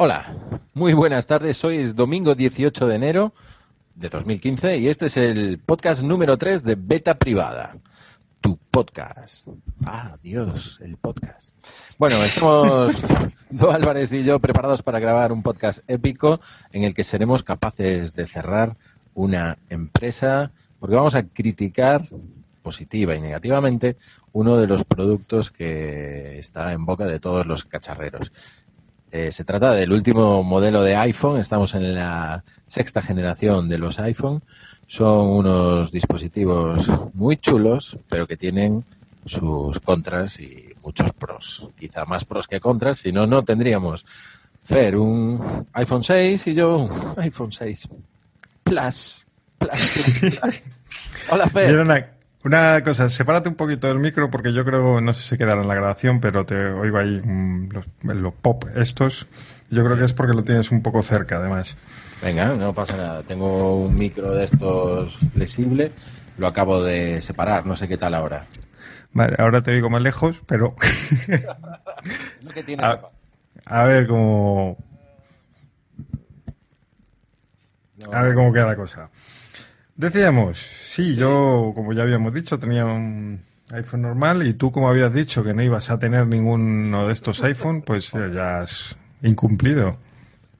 Hola, muy buenas tardes. Hoy es domingo 18 de enero de 2015 y este es el podcast número 3 de Beta Privada. Tu podcast. Ah, Dios, el podcast. Bueno, estamos Do Álvarez y yo preparados para grabar un podcast épico en el que seremos capaces de cerrar una empresa porque vamos a criticar positiva y negativamente uno de los productos que está en boca de todos los cacharreros. Eh, se trata del último modelo de iPhone. Estamos en la sexta generación de los iPhone. Son unos dispositivos muy chulos, pero que tienen sus contras y muchos pros. Quizá más pros que contras, si no, no tendríamos Fer un iPhone 6 y yo un iPhone 6 Plus. Plus. Hola, Fer. Una cosa, sepárate un poquito del micro porque yo creo, no sé si quedará en la grabación, pero te oigo ahí mm, los, pop estos. Yo creo que es porque lo tienes un poco cerca, además. Venga, no pasa nada. Tengo un micro de estos flexible, lo acabo de separar, no sé qué tal ahora. Vale, ahora te oigo más lejos, pero... a, ver cómo... A ver cómo queda la cosa. Decíamos, sí, yo, como ya habíamos dicho, tenía un iPhone normal y tú, como habías dicho que no ibas a tener ninguno de estos iPhone, pues ya has incumplido.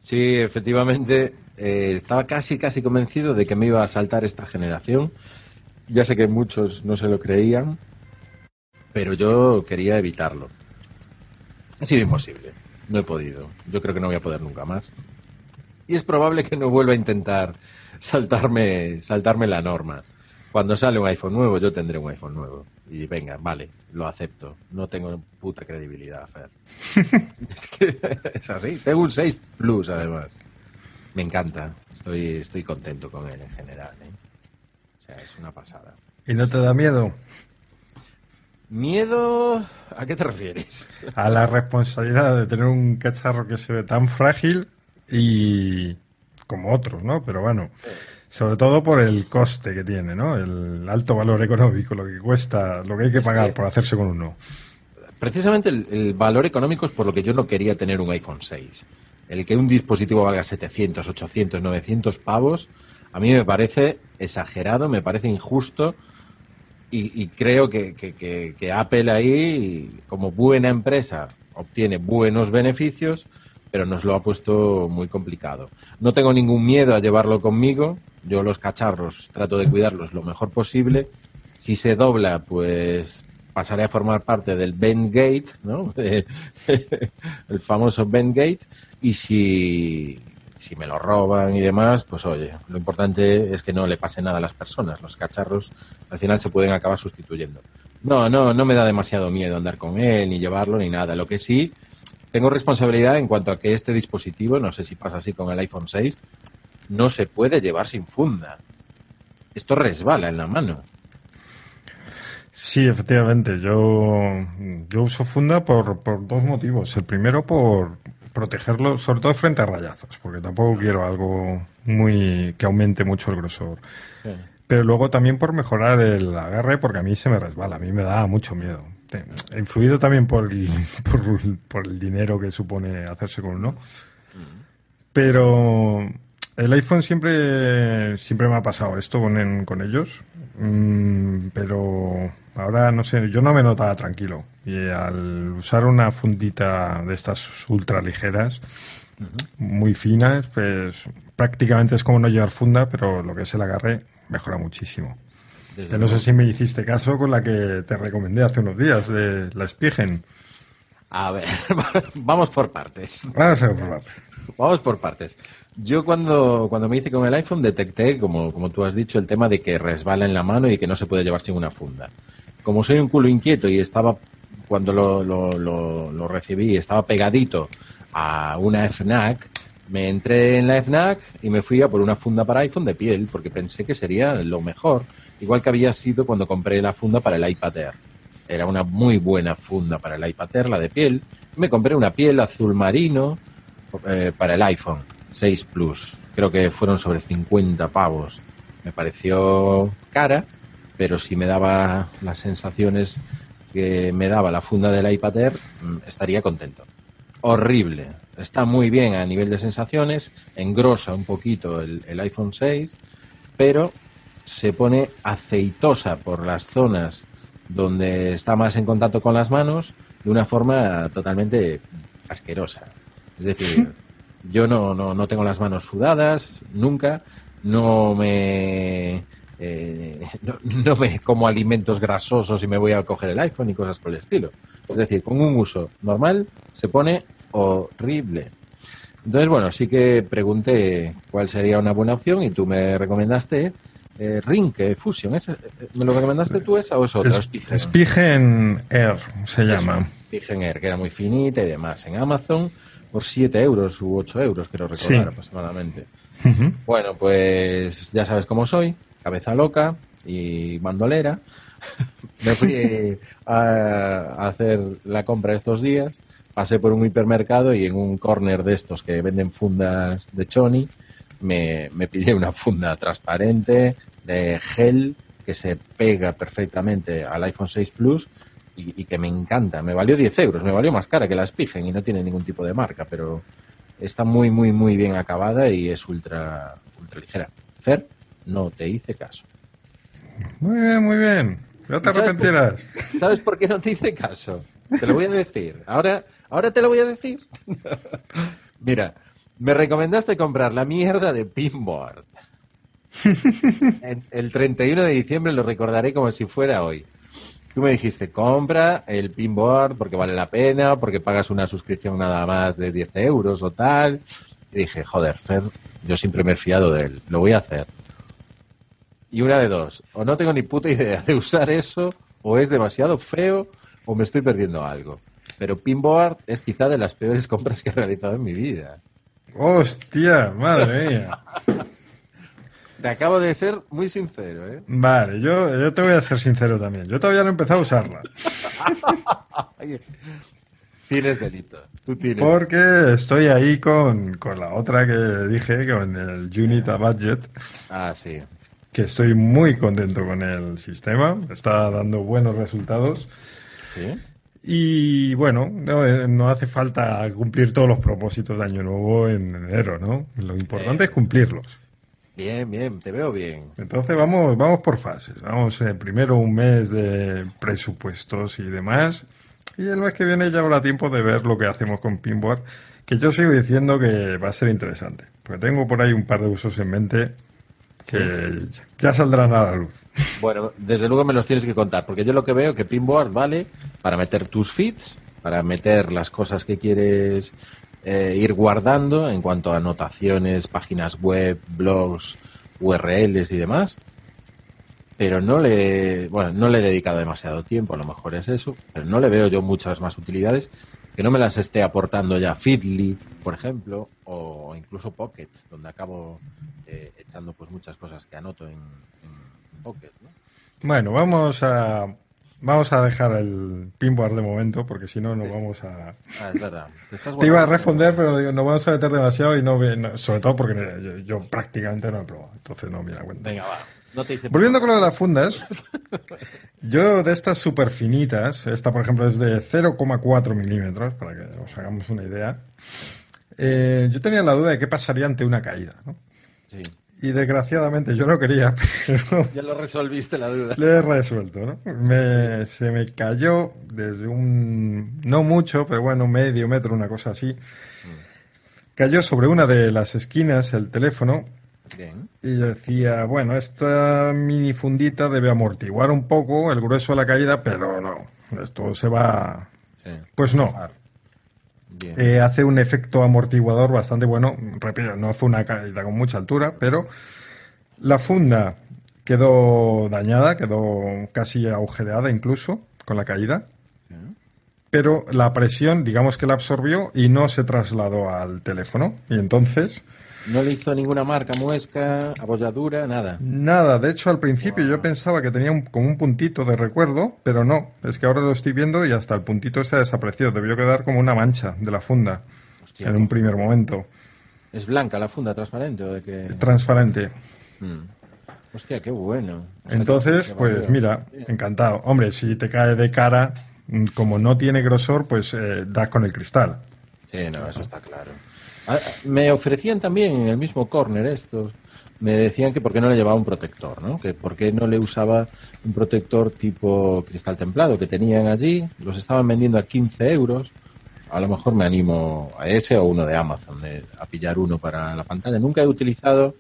Sí, efectivamente, eh, estaba casi, casi convencido de que me iba a saltar esta generación. Ya sé que muchos no se lo creían, pero yo quería evitarlo. Ha sido imposible, no he podido. Yo creo que no voy a poder nunca más. Y es probable que no vuelva a intentar saltarme, saltarme la norma. Cuando sale un iPhone nuevo, yo tendré un iPhone nuevo. Y venga, vale, lo acepto. No tengo puta credibilidad, Fer. es que es así. Tengo un 6 Plus, además. Me encanta. Estoy, estoy contento con él en general. ¿eh? O sea, es una pasada. ¿Y no te da miedo? ¿Miedo? ¿A qué te refieres? A la responsabilidad de tener un cacharro que se ve tan frágil y como otros, ¿no? Pero bueno, sobre todo por el coste que tiene, ¿no? El alto valor económico, lo que cuesta, lo que hay que pagar por hacerse con uno. Precisamente el, valor económico es por lo que yo no quería tener un iPhone 6. El que un dispositivo valga 700, 800, 900 pavos, a mí me parece exagerado, me parece injusto y, creo que, que Apple ahí, como buena empresa, obtiene buenos beneficios pero nos lo ha puesto muy complicado. No tengo ningún miedo a llevarlo conmigo. Yo los cacharros trato de cuidarlos lo mejor posible. Si se dobla, pues pasaré a formar parte del Gate, ¿no? el famoso Gate. Y si, si me lo roban y demás, pues oye, lo importante es que no le pase nada a las personas. Los cacharros al final se pueden acabar sustituyendo. No, no, no me da demasiado miedo andar con él, ni llevarlo, ni nada. Lo que sí tengo responsabilidad en cuanto a que este dispositivo, no sé si pasa así con el iPhone 6, no se puede llevar sin funda. Esto resbala en la mano. Sí, efectivamente. Yo, yo uso funda por, por dos motivos. El primero por protegerlo, sobre todo frente a rayazos, porque tampoco quiero algo muy que aumente mucho el grosor. Pero luego también por mejorar el agarre, porque a mí se me resbala, a mí me da mucho miedo influido también por el, por, el dinero que supone hacerse con uno. Pero el iPhone siempre, siempre me ha pasado esto con, con ellos. Mm, pero ahora no sé, yo no me notaba tranquilo. Y al usar una fundita de estas ultra ligeras, muy finas, pues prácticamente es como no llevar funda, pero lo que es el agarre mejora muchísimo no sé si me hiciste caso con la que te recomendé hace unos días, de la Spigen. A ver, vamos por partes. Vamos por partes. Vamos por partes. Yo cuando, cuando me hice con el iPhone detecté, como, como tú has dicho, el tema de que resbala en la mano y que no se puede llevar sin una funda. Como soy un culo inquieto y estaba, cuando lo, lo, lo, lo recibí, estaba pegadito a una FNAC, me entré en la FNAC y me fui a por una funda para iPhone de piel, porque pensé que sería lo mejor igual que había sido cuando compré la funda para el iPad Air. Era una muy buena funda para el iPad Air, la de piel. Me compré una piel azul marino eh, para el iPhone 6 Plus. Creo que fueron sobre 50 pavos. Me pareció cara, pero si me daba las sensaciones que me daba la funda del iPad Air, mm, estaría contento. horrible. Está muy bien a nivel de sensaciones, engrosa un poquito el, el iPhone 6, pero se pone aceitosa por las zonas donde está más en contacto con las manos de una forma totalmente asquerosa. Es decir, yo no, no, no tengo las manos sudadas nunca, no me eh, no, no, me como alimentos grasosos y me voy a coger el iPhone y cosas por el estilo. Es decir, con un uso normal se pone horrible. Entonces, bueno, sí que pregunté cuál sería una buena opción y tú me recomendaste eh, Ring Fusion. ¿Es, ¿Me lo recomendaste tú esa o es otra? Es, Spigen Air se llama. Spigen Air, que era muy finita y demás. En Amazon por 7 euros u 8 euros, creo recordar sí. aproximadamente. Uh -huh. Bueno, pues ya sabes cómo soy cabeza loca y bandolera. Me fui a, hacer la compra estos días, pasé por un hipermercado y en un corner de estos que venden fundas de choni, me, me pillé una funda transparente de gel que se pega perfectamente al iPhone 6 Plus y, y, que me encanta. Me valió 10 euros, me valió más cara que la Spigen y no tiene ningún tipo de marca, pero está muy, muy, muy bien acabada y es ultra, ultra ligera. Fer, no te hice caso. Muy bien, muy bien. No te arrepentirás. Por, ¿Sabes por qué no te hice caso? Te lo voy a decir. Ahora, ahora te lo voy a decir. Mira, me recomendaste comprar la mierda de Pinboard. el 31 de diciembre lo recordaré como si fuera hoy. Tú me dijiste, compra el Pinboard porque vale la pena, porque pagas una suscripción nada más de 10 euros o tal. Y dije, joder, Fer, yo siempre me he fiado de él, lo voy a hacer. Y una de dos, o no tengo ni puta idea de usar eso, o es demasiado feo, o me estoy perdiendo algo. Pero Pinboard es quizá de las peores compras que he realizado en mi vida. Hostia, madre mía. Te acabo de ser muy sincero, ¿eh? Vale, yo, yo te voy a ser sincero también. Yo todavía no he empezado a usarla. tienes delito. Tú tienes. Porque estoy ahí con, con la otra que dije, con el Unit a Budget. Ah, sí que estoy muy contento con el sistema, está dando buenos resultados. ¿Sí? Y bueno, no, no, hace falta cumplir todos los propósitos de Año Nuevo en enero, ¿no? Lo importante es cumplirlos. Bien, bien, te veo bien. Entonces vamos, vamos por fases. Vamos eh, primero un mes de presupuestos y demás. Y el mes que viene ya habrá tiempo de ver lo que hacemos con Pinboard, que yo sigo diciendo que va a ser interesante. Porque tengo por ahí un par de usos en mente que ya saldrán a la luz. Bueno, desde luego me los tienes que contar, porque yo lo que veo que Pinboard vale para meter tus feeds, para meter las cosas que quieres eh, ir guardando en cuanto a anotaciones, páginas web, blogs, URLs y demás. Pero no le, bueno, no le he dedicado demasiado tiempo, a lo mejor es eso, pero no le veo yo muchas más utilidades que no me las esté aportando ya Feedly, por ejemplo, o incluso Pocket, donde acabo eh, echando pues muchas cosas que anoto en, en Pocket. ¿no? Bueno, vamos a vamos a dejar el pinboard de momento porque si no nos vamos a ah, es verdad. ¿Te, Te, iba a responder pero digo, nos vamos a meter demasiado y no, no sobre todo porque yo, yo, prácticamente no he probado entonces no me da cuenta venga va no te hice volviendo con lo de las fundas yo de estas super finitas esta por ejemplo es de 0,4 milímetros para que os hagamos una idea eh, yo tenía la duda de qué pasaría ante una caída ¿no? sí y desgraciadamente yo no quería, pero... Ya lo resolviste la duda. Le he resuelto, ¿no? Me, se me cayó desde un... no mucho, pero bueno, medio metro, una cosa así. Cayó sobre una de las esquinas el teléfono. Bien. Y decía, bueno, esta mini fundita debe amortiguar un poco el grueso de la caída, pero no, esto se va... Sí. Pues no. Eh, hace un efecto amortiguador bastante bueno. Repito, no fue una caída con mucha altura, pero la funda quedó dañada, quedó casi agujereada incluso con la caída. Pero la presión, digamos que la absorbió y no se trasladó al teléfono. Y entonces. No le hizo ninguna marca, muesca, abolladura, nada. Nada. De hecho, al principio wow. yo pensaba que tenía un, como un puntito de recuerdo, pero no. Es que ahora lo estoy viendo y hasta el puntito se ha desaparecido. Debió quedar como una mancha de la funda Hostia, en un primer momento. ¿Es blanca la funda, transparente o de qué? Transparente. Hmm. Hostia, qué bueno. O sea, Entonces, que, que pues mira, encantado. Hombre, si te cae de cara, como no tiene grosor, pues eh, das con el cristal. Sí, no, eso está claro. Ah, me ofrecían también en el mismo corner estos, me decían que por qué no le llevaba un protector, ¿no? Que por qué no le usaba un protector tipo cristal templado que tenían allí, los estaban vendiendo a 15 euros. A lo mejor me animo a ese o uno de Amazon, de- a pillar uno para la pantalla. Nunca he utilizado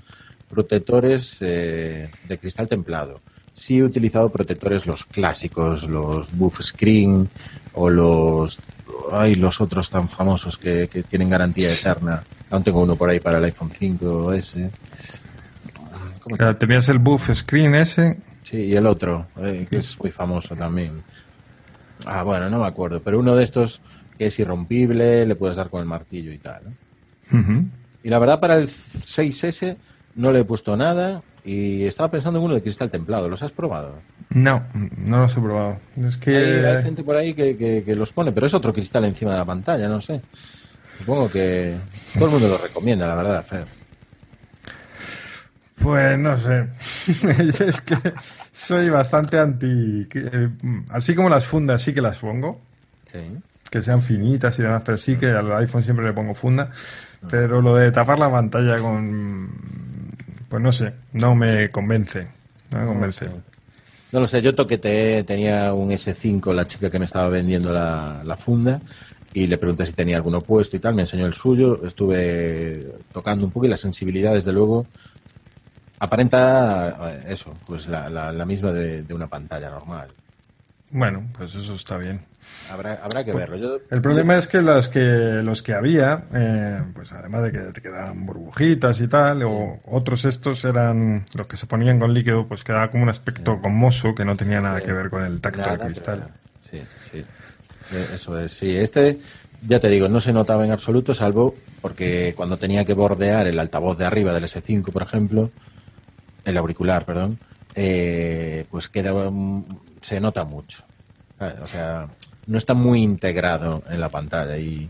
protectores eh, de cristal templado. Sí he utilizado protectores los clásicos, los buff screen o los ay, los otros tan famosos que, que tienen garantía eterna. Aún tengo uno por ahí para el iPhone 5S. ¿Cómo Ya Tenías el buff screen ese. Sí, y el otro, eh, que es muy famoso también. Ah, bueno, no me acuerdo, pero uno de estos que es irrompible, le puedes dar con el martillo y tal. Y la verdad, para el 6S no le he puesto nada y estaba pensando en uno de cristal templado. ¿Los has probado? No, no los he probado. Es que. Hay, hay gente por ahí que, que- que los pone, pero es otro cristal encima de la pantalla, no sé. Supongo que todo el mundo lo recomienda, la verdad, Fer. Pues no sé. es que soy bastante anti. eh, así como las fundas sí que las pongo, Sí. que sean finitas y demás, pero sí que al iPhone siempre le pongo funda. Pero lo de tapar la pantalla con. Pues no sé, no me convence. No me convence. No, lo sé, yo toqueteé, tenía un S5 la chica que me estaba vendiendo la, la funda y le pregunté si tenía alguno puesto y tal, me enseñó el suyo, estuve tocando un poco y la sensibilidad desde luego aparenta eh, eso, pues la, la, la misma de, de una pantalla normal. Bueno, pues eso está bien. Habrá, habrá que verlo. Yo, El problema es que los que los que había, eh, pues además de que te quedaban burbujitas y tal, o otros estos eran los que se ponían con líquido, pues quedaba como un aspecto gomoso que no tenía nada que ver con el tacto Nada, del cristal. Sí, sí. Eh, Eso es, sí. Este, ya te digo, no se notaba en absoluto, salvo porque cuando tenía que bordear el altavoz de arriba del S5, por ejemplo, el auricular, perdón, eh, pues queda, mm, se nota mucho. O sea, no está muy integrado en la pantalla y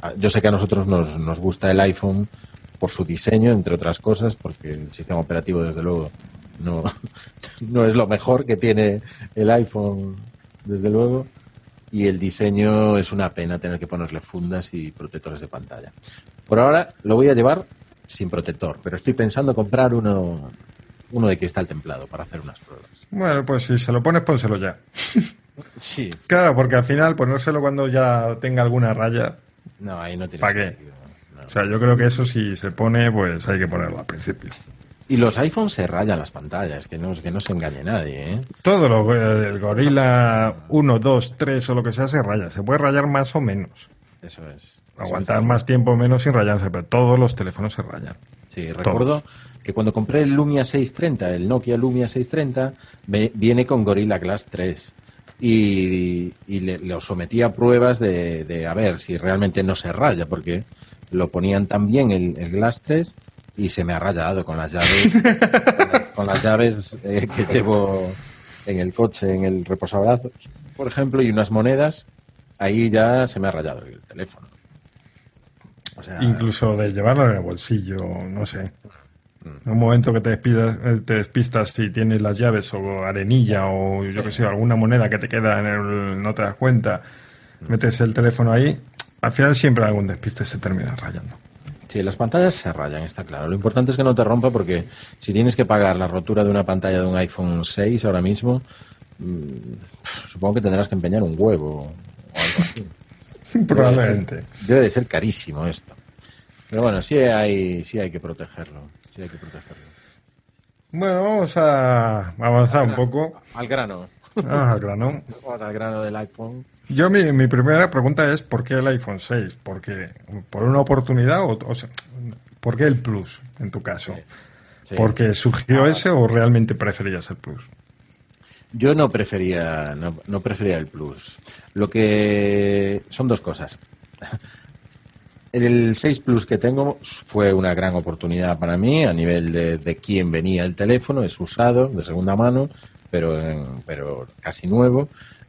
ah, yo sé que a nosotros nos, nos gusta el iPhone por su diseño, entre otras cosas, porque el sistema operativo, desde luego, no, no es lo mejor que tiene el iPhone, desde luego, y el diseño es una pena tener que ponerle fundas y protectores de pantalla. Por ahora lo voy a llevar sin protector, pero estoy pensando comprar uno, uno de cristal templado para hacer unas pruebas. Bueno, pues si se lo pones, pónselo ya. Sí. Claro, porque al final ponérselo cuando ya tenga alguna raya. No, ahí no tiene ¿Pa qué? no. O sea, yo creo que eso si se pone, pues hay que ponerlo al principio. Y los iPhones se rayan las pantallas, que no, que no se engañe nadie, ¿eh? Todo lo, el gorila 1, 2, 3 o lo que sea se raya. Se puede rayar más o menos. Eso es. Aguantar más tiempo o menos sin rayarse, pero todos los teléfonos se rayan. Sí, recuerdo que cuando compré el Lumia 630, el Nokia Lumia 630, ve- viene con Gorilla Glass 3. Y, y le, lo sometí a pruebas de, de a ver si realmente no se raya, porque lo ponían también el, el Glass 3 y se me ha rayado con las llaves, con, la- con las llaves eh, que llevo en el coche, en el reposabrazos, por ejemplo, y unas monedas, ahí ya se me ha rayado el teléfono. O sea, Incluso de llevarlo en el bolsillo, no sé. En un momento que te despistas, eh, te despistas si tienes las llaves o arenilla o yo que sé, alguna moneda que te queda en el, no te das cuenta, metes el teléfono ahí, al final siempre algún despiste se termina rayando. Sí, las pantallas se rayan, está claro. Lo importante es que no te rompa porque si tienes que pagar la rotura de una pantalla de un iPhone 6 ahora mismo, mm, supongo que tendrás que empeñar un huevo o algo así. Probablemente. Debe de ser carísimo esto. Pero bueno, sí hay, sí hay que protegerlo. Sí hay que protegerlo. Bueno, vamos a avanzar un poco. Al grano. Ah, al grano. Vamos al grano del iPhone. Yo mi, mi primera pregunta es ¿por qué el iPhone 6? ¿Porque por una oportunidad o, o sea, por qué el Plus en tu caso? Sí. ¿Porque surgió Ah. ese o realmente preferías el Plus? Yo no prefería, no, prefería el Plus. Lo que son dos cosas. El 6 Plus que tengo fue una gran oportunidad para mí a nivel de, de quién venía el teléfono. Es usado, de segunda mano, pero, pero casi nuevo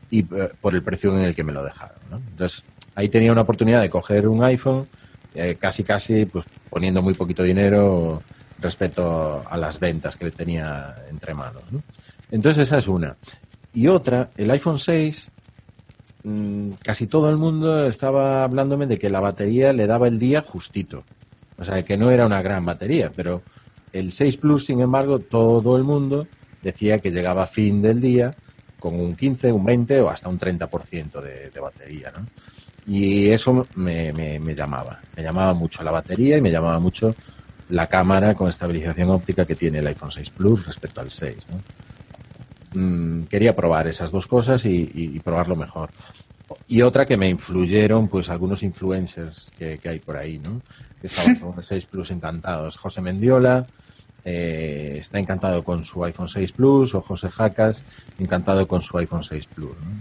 y eh, por el precio en el que me lo dejaron. ¿no? Entonces, ahí tenía una oportunidad de coger un iPhone eh, casi, casi, pues poniendo muy poquito dinero respecto a las ventas que tenía entre manos. ¿no? Entonces esa es una. Y otra, el iPhone 6 mm, casi todo el mundo estaba hablándome de que la batería le daba el día justito. O sea, que no era una gran batería, pero el 6 Plus, sin embargo, todo el mundo decía que llegaba a fin del día con un 15, un 20 o hasta un 30% de, de batería, ¿no? Y eso me, me, me, llamaba. Me llamaba mucho la batería y me llamaba mucho la cámara con estabilización óptica que tiene el iPhone 6 Plus respecto al 6. ¿no? Mm, quería probar esas dos cosas y, y, y, probarlo mejor. Y otra que me influyeron, pues algunos influencers que, que hay por ahí, ¿no? Que estaban con el 6 Plus encantados. José Mendiola, eh, está encantado con su iPhone 6 Plus, o José Jacas, encantado con su iPhone 6 Plus. ¿no?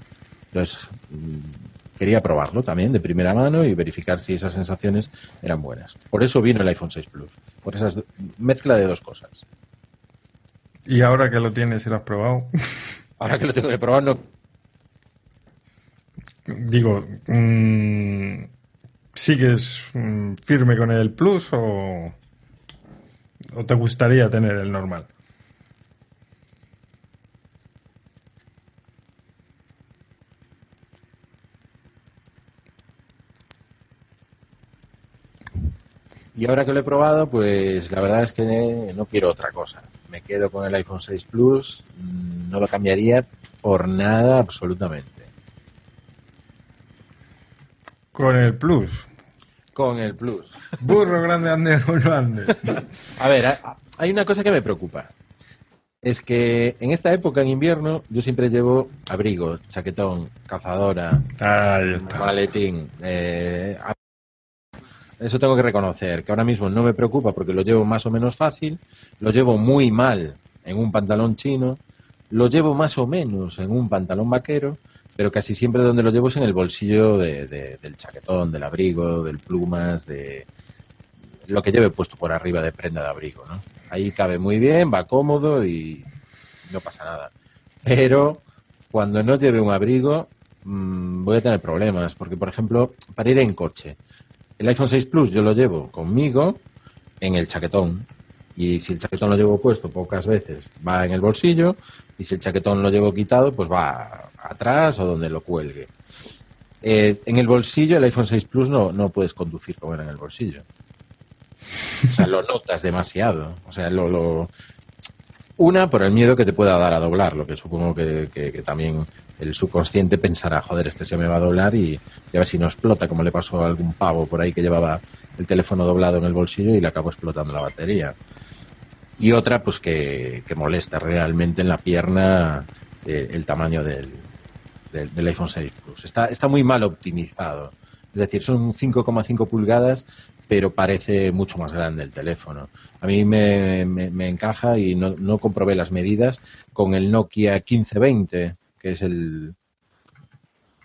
Entonces, mm, quería probarlo también de primera mano y verificar si esas sensaciones eran buenas. Por eso vino el iPhone 6 Plus, por esa mezcla de dos cosas. ¿Y ahora que lo tienes y lo has probado? Ahora que lo tengo que probar, no. Digo, mmm, ¿sigues mmm, firme con el Plus o, o te gustaría tener el normal? Y ahora que lo he probado, pues la verdad es que no quiero otra cosa. Me quedo con el iPhone 6 Plus, no lo cambiaría por nada absolutamente. Con el Plus. Con el Plus. Burro grande, ande, grande. A ver, hay una cosa que me preocupa. Es que en esta época, en invierno, yo siempre llevo abrigo, chaquetón, cazadora, maletín, eh, eso tengo que reconocer, que ahora mismo no me preocupa porque lo llevo más o menos fácil, lo llevo muy mal en un pantalón chino, lo llevo más o menos en un pantalón vaquero, pero casi siempre donde lo llevo es en el bolsillo de, de, del chaquetón, del abrigo, del plumas, de lo que lleve puesto por arriba de prenda de abrigo, ¿no? Ahí cabe muy bien, va cómodo y no pasa nada. Pero cuando no lleve un abrigo mmm, voy a tener problemas, porque por ejemplo, para ir en coche, el iPhone 6 Plus yo lo llevo conmigo en el chaquetón. Y si el chaquetón lo llevo puesto pocas veces, va en el bolsillo. Y si el chaquetón lo llevo quitado, pues va atrás o donde lo cuelgue. Eh, en el bolsillo, el iPhone 6 Plus no, no puedes conducir como era en el bolsillo. O sea, lo notas demasiado. O sea, lo, lo... Una, por el miedo que te pueda dar a doblar, lo que supongo que, que también el subconsciente pensará, joder, este se me va a doblar y, y, a ver si no explota, como le pasó a algún pavo por ahí que llevaba el teléfono doblado en el bolsillo y le acabó explotando la batería. Y otra, pues que, que molesta realmente en la pierna eh, el tamaño del, del, del, iPhone 6 Plus. Está, está muy mal optimizado. Es decir, son 5,5 pulgadas, pero parece mucho más grande el teléfono. A mí me, me, me encaja y no, no comprobé las medidas con el Nokia 1520 que es el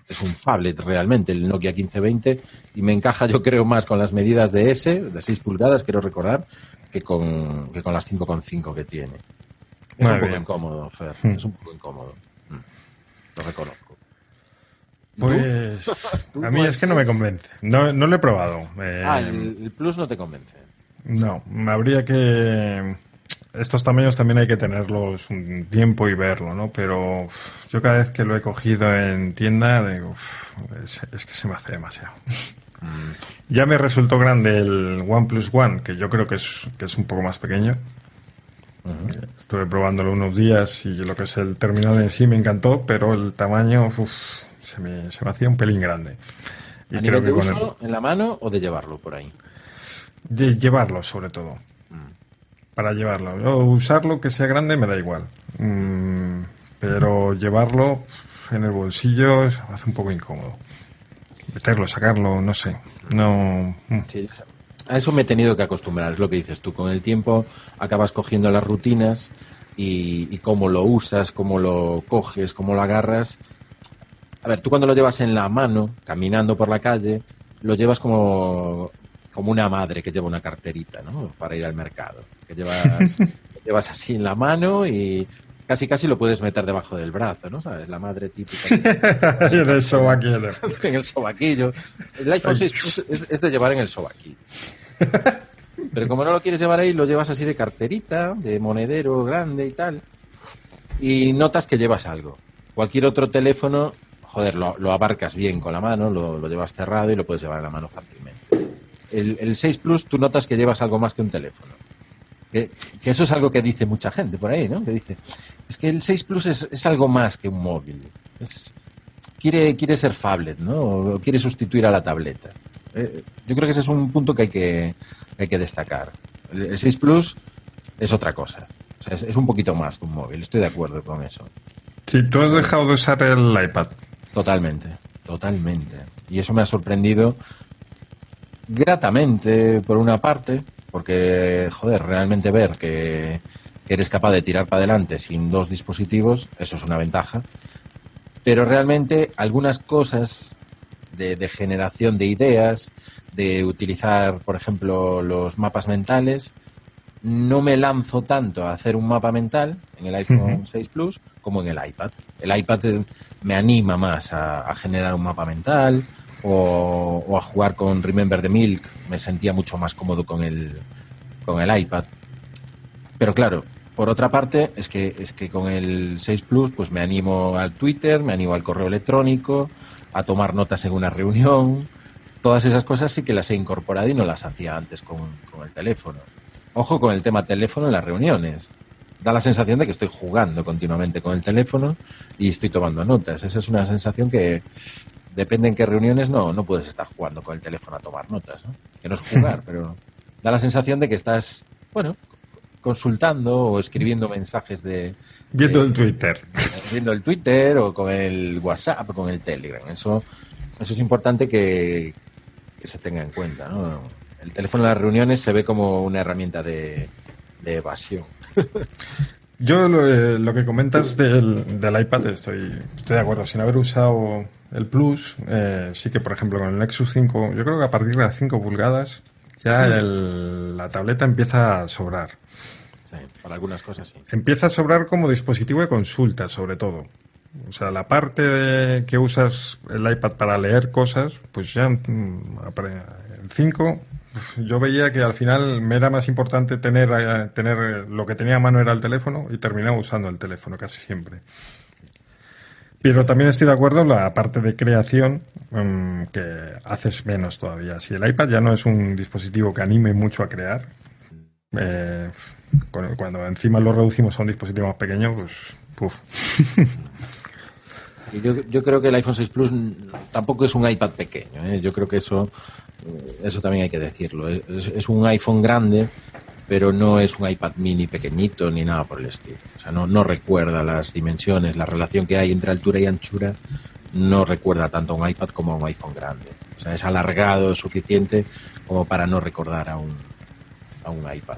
es un phablet realmente, el Nokia 1520, y me encaja yo creo más con las medidas de S, de 6 pulgadas, quiero recordar, que con, que con las 5,5 que tiene. Es Muy un poco incómodo, Fer, mm. es un poco incómodo. Mm. Lo reconozco. Pues ¿Tú? a mí es que no me convence. No, no lo he probado. Eh, ah, el, el Plus no te convence. No, habría que estos tamaños también hay que tenerlos un tiempo y verlo, ¿no? Pero uf, yo cada vez que lo he cogido en tienda, digo, uf, es, es, que se me hace demasiado. Mm. Ya me resultó grande el OnePlus One, que yo creo que es, que es un poco más pequeño. Uh -huh. Estuve probándolo unos días y lo que es el terminal en sí me encantó, pero el tamaño uf, se, me, se me hacía un pelín grande. Y ¿A creo que de uso el... en la mano o de llevarlo por ahí? De llevarlo, sobre todo para llevarlo. Usarlo que sea grande me da igual. Mm, pero llevarlo en el bolsillo hace un poco incómodo. Meterlo, sacarlo, no sé. No. Mm. A eso me he tenido que acostumbrar, es lo que dices tú. Con el tiempo acabas cogiendo las rutinas y, y cómo lo usas, cómo lo coges, cómo lo agarras. A ver, tú cuando lo llevas en la mano, caminando por la calle, lo llevas como como una madre que lleva una carterita, ¿no? Para ir al mercado. Que llevas, que llevas así en la mano y casi casi lo puedes meter debajo del brazo, ¿no? ¿Sabes? La madre típica. en el sobaquillo. en el sobaquillo. El iPhone 6 es, es, de llevar en el sobaquillo. Pero como no lo quieres llevar ahí, lo llevas así de carterita, de monedero grande y tal. Y notas que llevas algo. Cualquier otro teléfono, joder, lo, abarcas bien con la mano, lo, llevas cerrado y lo puedes llevar en la mano fácilmente. El, el 6 Plus, tú notas que llevas algo más que un teléfono. Que, eso es algo que dice mucha gente por ahí, ¿no? Que dice, es que el 6 Plus es, algo más que un móvil. quiere, quiere ser phablet, ¿no? O quiere sustituir a la tableta. Eh, yo creo que ese es un punto que hay que, hay que destacar. El, 6 Plus es otra cosa. O sea, es, un poquito más que un móvil. Estoy de acuerdo con eso. Sí, tú has dejado de usar el iPad. Totalmente, totalmente. Y eso me ha sorprendido gratamente, por una parte, porque, joder, realmente ver que, eres capaz de tirar para adelante sin dos dispositivos, eso es una ventaja. Pero realmente algunas cosas de, de generación de ideas, de utilizar, por ejemplo, los mapas mentales, no me lanzo tanto a hacer un mapa mental en el iPhone 6 Plus como en el iPad. El iPad eh, me anima más a, generar un mapa mental o, a jugar con Remember the Milk. Me sentía mucho más cómodo con el, con el iPad. Pero claro, por otra parte, es que, es que con el 6 Plus pues me animo al Twitter, me animo al correo electrónico, a tomar notas en una reunión. Todas esas cosas sí que las he incorporado y no las hacía antes con, con el teléfono. Ojo con el tema teléfono en las reuniones. Da la sensación de que estoy jugando continuamente con el teléfono y estoy tomando notas. Esa es una sensación que depende en qué reuniones no, no puedes estar jugando con el teléfono a tomar notas. ¿no? Que no es jugar, pero da la sensación de que estás, bueno, consultando o escribiendo mensajes de... Viendo el Twitter. Viendo el Twitter o con el WhatsApp o con el Telegram. Eso, eso es importante que, que se tenga en cuenta, ¿no? el teléfono en las reuniones se ve como una herramienta de, evasión. Yo eh, lo, que comentas del, del iPad estoy, estoy, de acuerdo. Sin haber usado el Plus, eh, sí que, por ejemplo, con el Nexus 5, yo creo que a partir de las 5 pulgadas ya la tableta empieza a sobrar. Sí, para algunas cosas sí. Empieza a sobrar como dispositivo de consulta, sobre todo. O sea, la parte de que usas el iPad para leer cosas, pues ya en 5 yo veía que al final me era más importante tener, eh, tener lo que tenía a mano era el teléfono y terminaba usando el teléfono casi siempre. Pero también estoy de acuerdo la parte de creación mm, que haces menos todavía. Si el iPad ya no es un dispositivo que anime mucho a crear, eh, cuando encima lo reducimos a un dispositivo más pequeño, pues puf. Yo, yo creo que el iPhone 6 Plus tampoco es un iPad pequeño. ¿eh? Yo creo que eso eso también hay que decirlo. Es, un iPhone grande, pero no es un iPad mini pequeñito ni nada por el estilo. O sea, no, no recuerda las dimensiones, la relación que hay entre altura y anchura, no recuerda tanto a un iPad como a un iPhone grande. O sea, es alargado suficiente como para no recordar a un, a un iPad.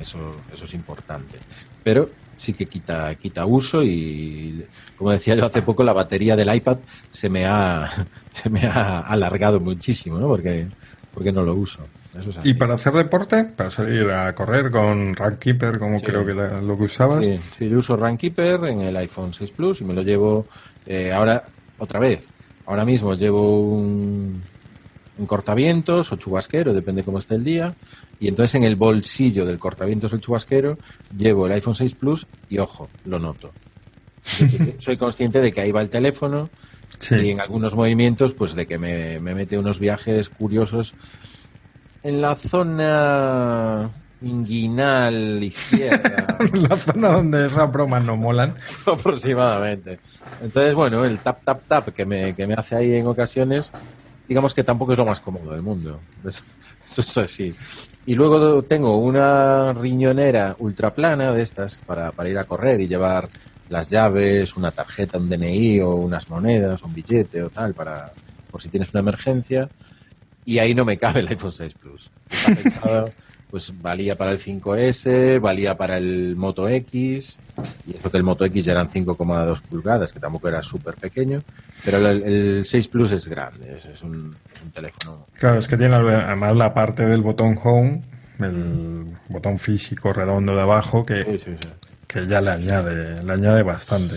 Eso, eso es importante. Pero sí que quita, quita uso y, como decía yo hace poco, la batería del iPad se me ha, se me ha alargado muchísimo, ¿no? Porque, porque no lo uso. ¿Y para hacer deporte? ¿Para salir a correr con Runkeeper, como creo que lo que usabas? Sí, yo uso Runkeeper en el iPhone 6 Plus y me lo llevo eh, ahora, otra vez, ahora mismo llevo un, un cortavientos o chubasquero, depende cómo esté el día, y entonces en el bolsillo del cortavientos o el chubasquero llevo el iPhone 6 Plus y ojo, lo noto. Soy consciente de que ahí va el teléfono y en algunos movimientos pues de que me, mete unos viajes curiosos en la zona inguinal izquierda. la zona donde esas bromas no molan. Aproximadamente. Entonces, bueno, el tap, tap, tap que me, que me hace ahí en ocasiones, digamos que tampoco es lo más cómodo del mundo. Eso, es así. Y luego tengo una riñonera ultraplana de estas para, para ir a correr y llevar las llaves, una tarjeta, un DNI o unas monedas, un billete o tal, para por si tienes una emergencia. Y ahí no me cabe el iPhone 6 Plus. pues valía para el 5S, valía para el Moto X, y eso que el Moto X ya eran 5,2 pulgadas, que tampoco era súper pequeño, pero el, 6 Plus es grande, es, un, teléfono. Claro, es que tiene además la parte del botón Home, el botón físico redondo de abajo, que, que ya le añade, le añade bastante.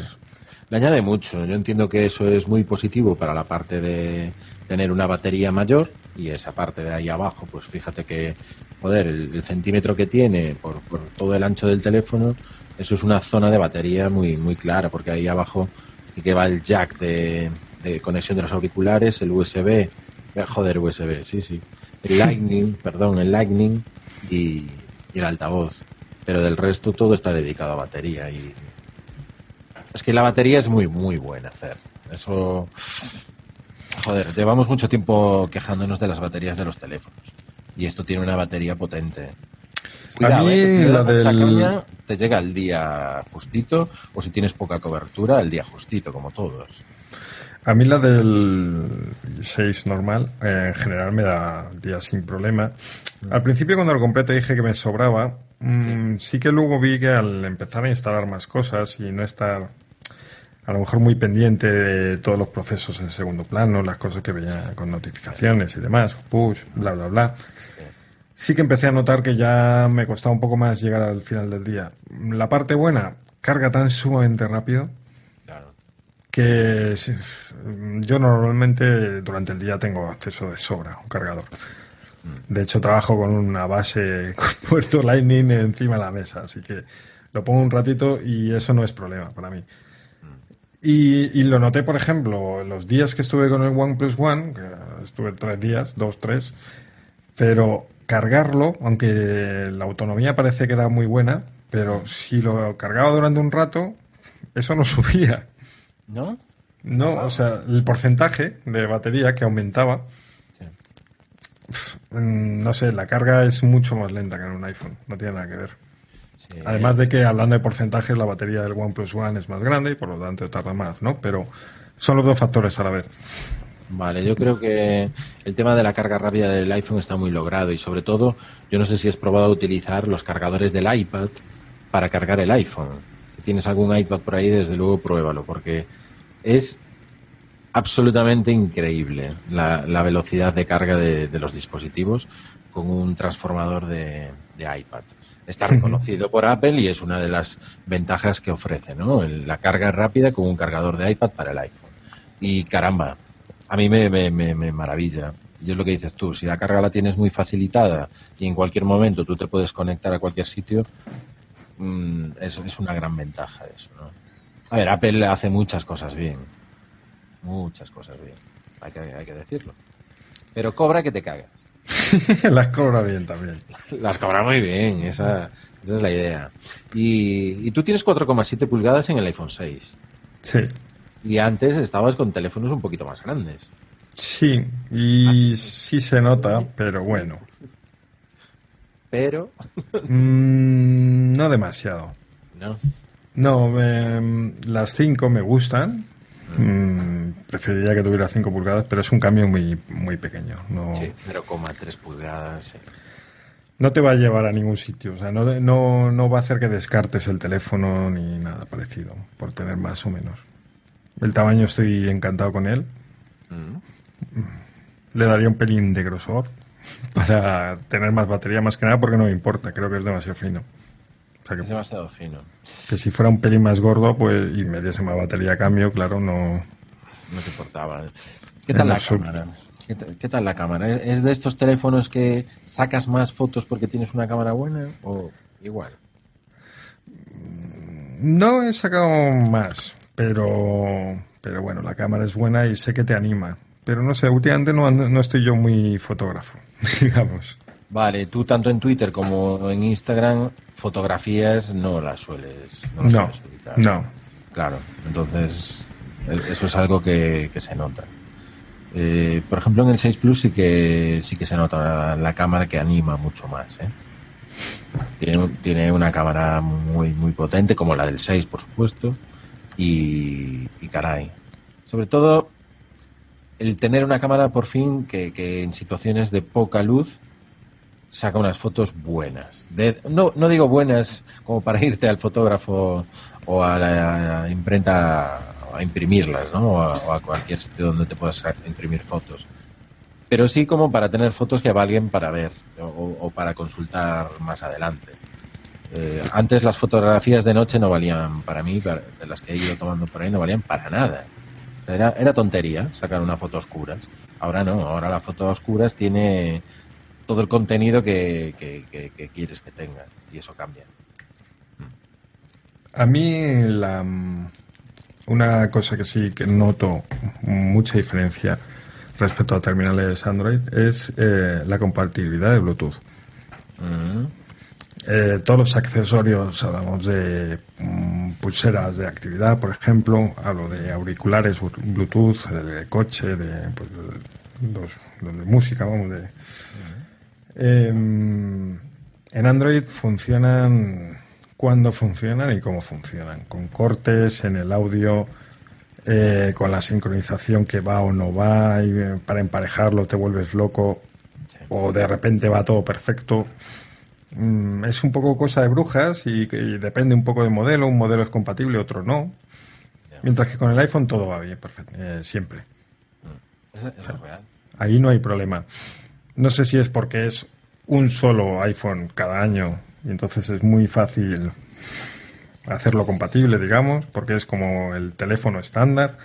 Le añade mucho, yo entiendo que eso es muy positivo para la parte de tener una batería mayor, y esa parte de ahí abajo, pues fíjate que, joder, el, centímetro que tiene por, todo el ancho del teléfono, eso es una zona de batería muy, muy clara, porque ahí abajo sí que va el jack de, de conexión de los auriculares, el USB, eh, joder, USB, sí, sí, el Lightning, perdón, el Lightning y, y el altavoz. Pero del resto todo está dedicado a batería y es que la batería es muy, muy buena hacer. Eso, joder, llevamos mucho tiempo quejándonos de las baterías de los teléfonos y esto tiene una batería potente. a mí eh, si la del- caña, te llega el día justito o si tienes poca cobertura, el día justito, como todos. A mí la del 6 normal, eh, en general me da días sin problema. Al principio cuando lo compré te dije que me sobraba. Mm, sí que luego vi que al empezar a instalar más cosas y no estar a lo mejor muy pendiente de todos los procesos en segundo plano, las cosas que veía con notificaciones y demás, push, bla, bla, bla. Sí que empecé a notar que ya me costaba un poco más llegar al final del día. La parte buena, carga tan sumamente rápido que yo normalmente durante el día tengo acceso de sobra a un cargador. De hecho, trabajo con una base con puerto Lightning encima de la mesa, así que lo pongo un ratito y eso no es problema para mí. Y, y lo noté, por ejemplo, los días que estuve con el OnePlus One, que estuve tres días, dos, tres, pero cargarlo, aunque la autonomía parece que era muy buena, pero si lo cargaba durante un rato, eso no subía. ¿No? No, o sea, el porcentaje de batería que aumentaba, Sí. no sé, la carga es mucho más lenta que en un iPhone, no tiene nada que ver. Sí. Además de que hablando de porcentajes, la batería del OnePlus One es más grande y por lo tanto tarda más, ¿no? Pero son los dos factores a la vez. Vale, yo creo que el tema de la carga rápida del iPhone está muy logrado y sobre todo, yo no sé si has probado utilizar los cargadores del iPad para cargar el iPhone. Si tienes algún iPad por ahí, desde luego pruébalo porque es absolutamente increíble la, la velocidad de carga de, de los dispositivos con un transformador de, de iPad. Está reconocido por Apple y es una de las ventajas que ofrece, ¿no? La carga rápida con un cargador de iPad para el iPhone. Y caramba, a mí me, me, me, me maravilla. Y es lo que dices tú, si la carga la tienes muy facilitada y en cualquier momento tú te puedes conectar a cualquier sitio, mm, es, es una gran ventaja eso, ¿no? A ver, Apple hace muchas cosas bien. Muchas cosas bien. Hay que, hay que decirlo. Pero cobra que te cagas. Las cobra bien también. Las cobra muy bien, esa, esa es la idea. Y, y tú tienes 4,7 pulgadas en el iPhone 6. Sí. Y antes estabas con teléfonos un poquito más grandes. Sí, y sí se nota, pero bueno. Pero, Mm, no demasiado. no. No, em, las 5 me gustan. Mm, preferiría que tuviera 5 pulgadas, pero es un cambio muy, muy pequeño. No, Sí, 0,3 pulgadas. sí. no te va a llevar a ningún sitio. O sea, no, no, no va a hacer que descartes el teléfono ni nada parecido, por tener más o menos. El tamaño estoy encantado con él. Mm. Le daría un pelín de grosor para tener más batería, más que nada porque no me importa, creo que es demasiado fino. O sea Es que, demasiado fino. que si fuera un pelín más gordo pues y me diese más batería a cambio, claro, no. No te importaba. ¿Qué tal la cámara? ¿Qué, tal- qué tal la cámara? ¿Es- ¿Es de estos teléfonos que sacas más fotos porque tienes una cámara buena o igual? No he sacado más, pero, pero bueno, la cámara es buena y sé que te anima. Pero no sé, últimamente no, no estoy yo muy fotógrafo, digamos. Vale, tú tanto en Twitter como en Instagram fotografías no las sueles, no las No, sueles publicar. no. Claro, entonces e- eso es algo que, que se nota. Eh, por ejemplo, en el 6 Plus sí que sí que se nota la cámara que anima mucho más. ¿eh? Tiene, tiene una cámara muy muy potente, como la del 6, por supuesto, y, y caray. Sobre todo el tener una cámara por fin que, que en situaciones de poca luz saca unas fotos buenas. No, no digo buenas como para irte al fotógrafo o a la imprenta a imprimirlas, ¿no? O a, o a cualquier sitio donde te puedas imprimir fotos. Pero sí como para tener fotos que valgan para ver o, o para consultar más adelante. Eh, antes las fotografías de noche no valían para mí, para- de las que he ido tomando por ahí, no valían para nada. Era, era tontería sacar una foto a oscuras. Ahora no, ahora la foto a oscuras tiene todo el contenido que, que- que- que quieres que tenga y eso cambia. A mí la, una cosa que sí que noto mucha diferencia respecto a terminales Android es eh, la compatibilidad de Bluetooth. Mm. Eh, todos los accesorios, hablamos de mm, pulseras de actividad, por ejemplo, hablo de auriculares Bluetooth, de coche, de, pues, los, de música, vamos, de... Em, en Android funcionan cuando funcionan y cómo funcionan, con cortes en el audio, eh, con la sincronización que va o no va, y eh, para emparejarlo te vuelves loco, o de repente va todo perfecto. Mm, es un poco cosa de brujas y, depende un poco del modelo. Un modelo es compatible, otro no. Mientras que con el iPhone todo va bien, perfecto, eh, siempre. Ahí no hay problema. No sé si es porque es un solo iPhone cada año y entonces es muy fácil hacerlo compatible, digamos, porque es como el teléfono estándar.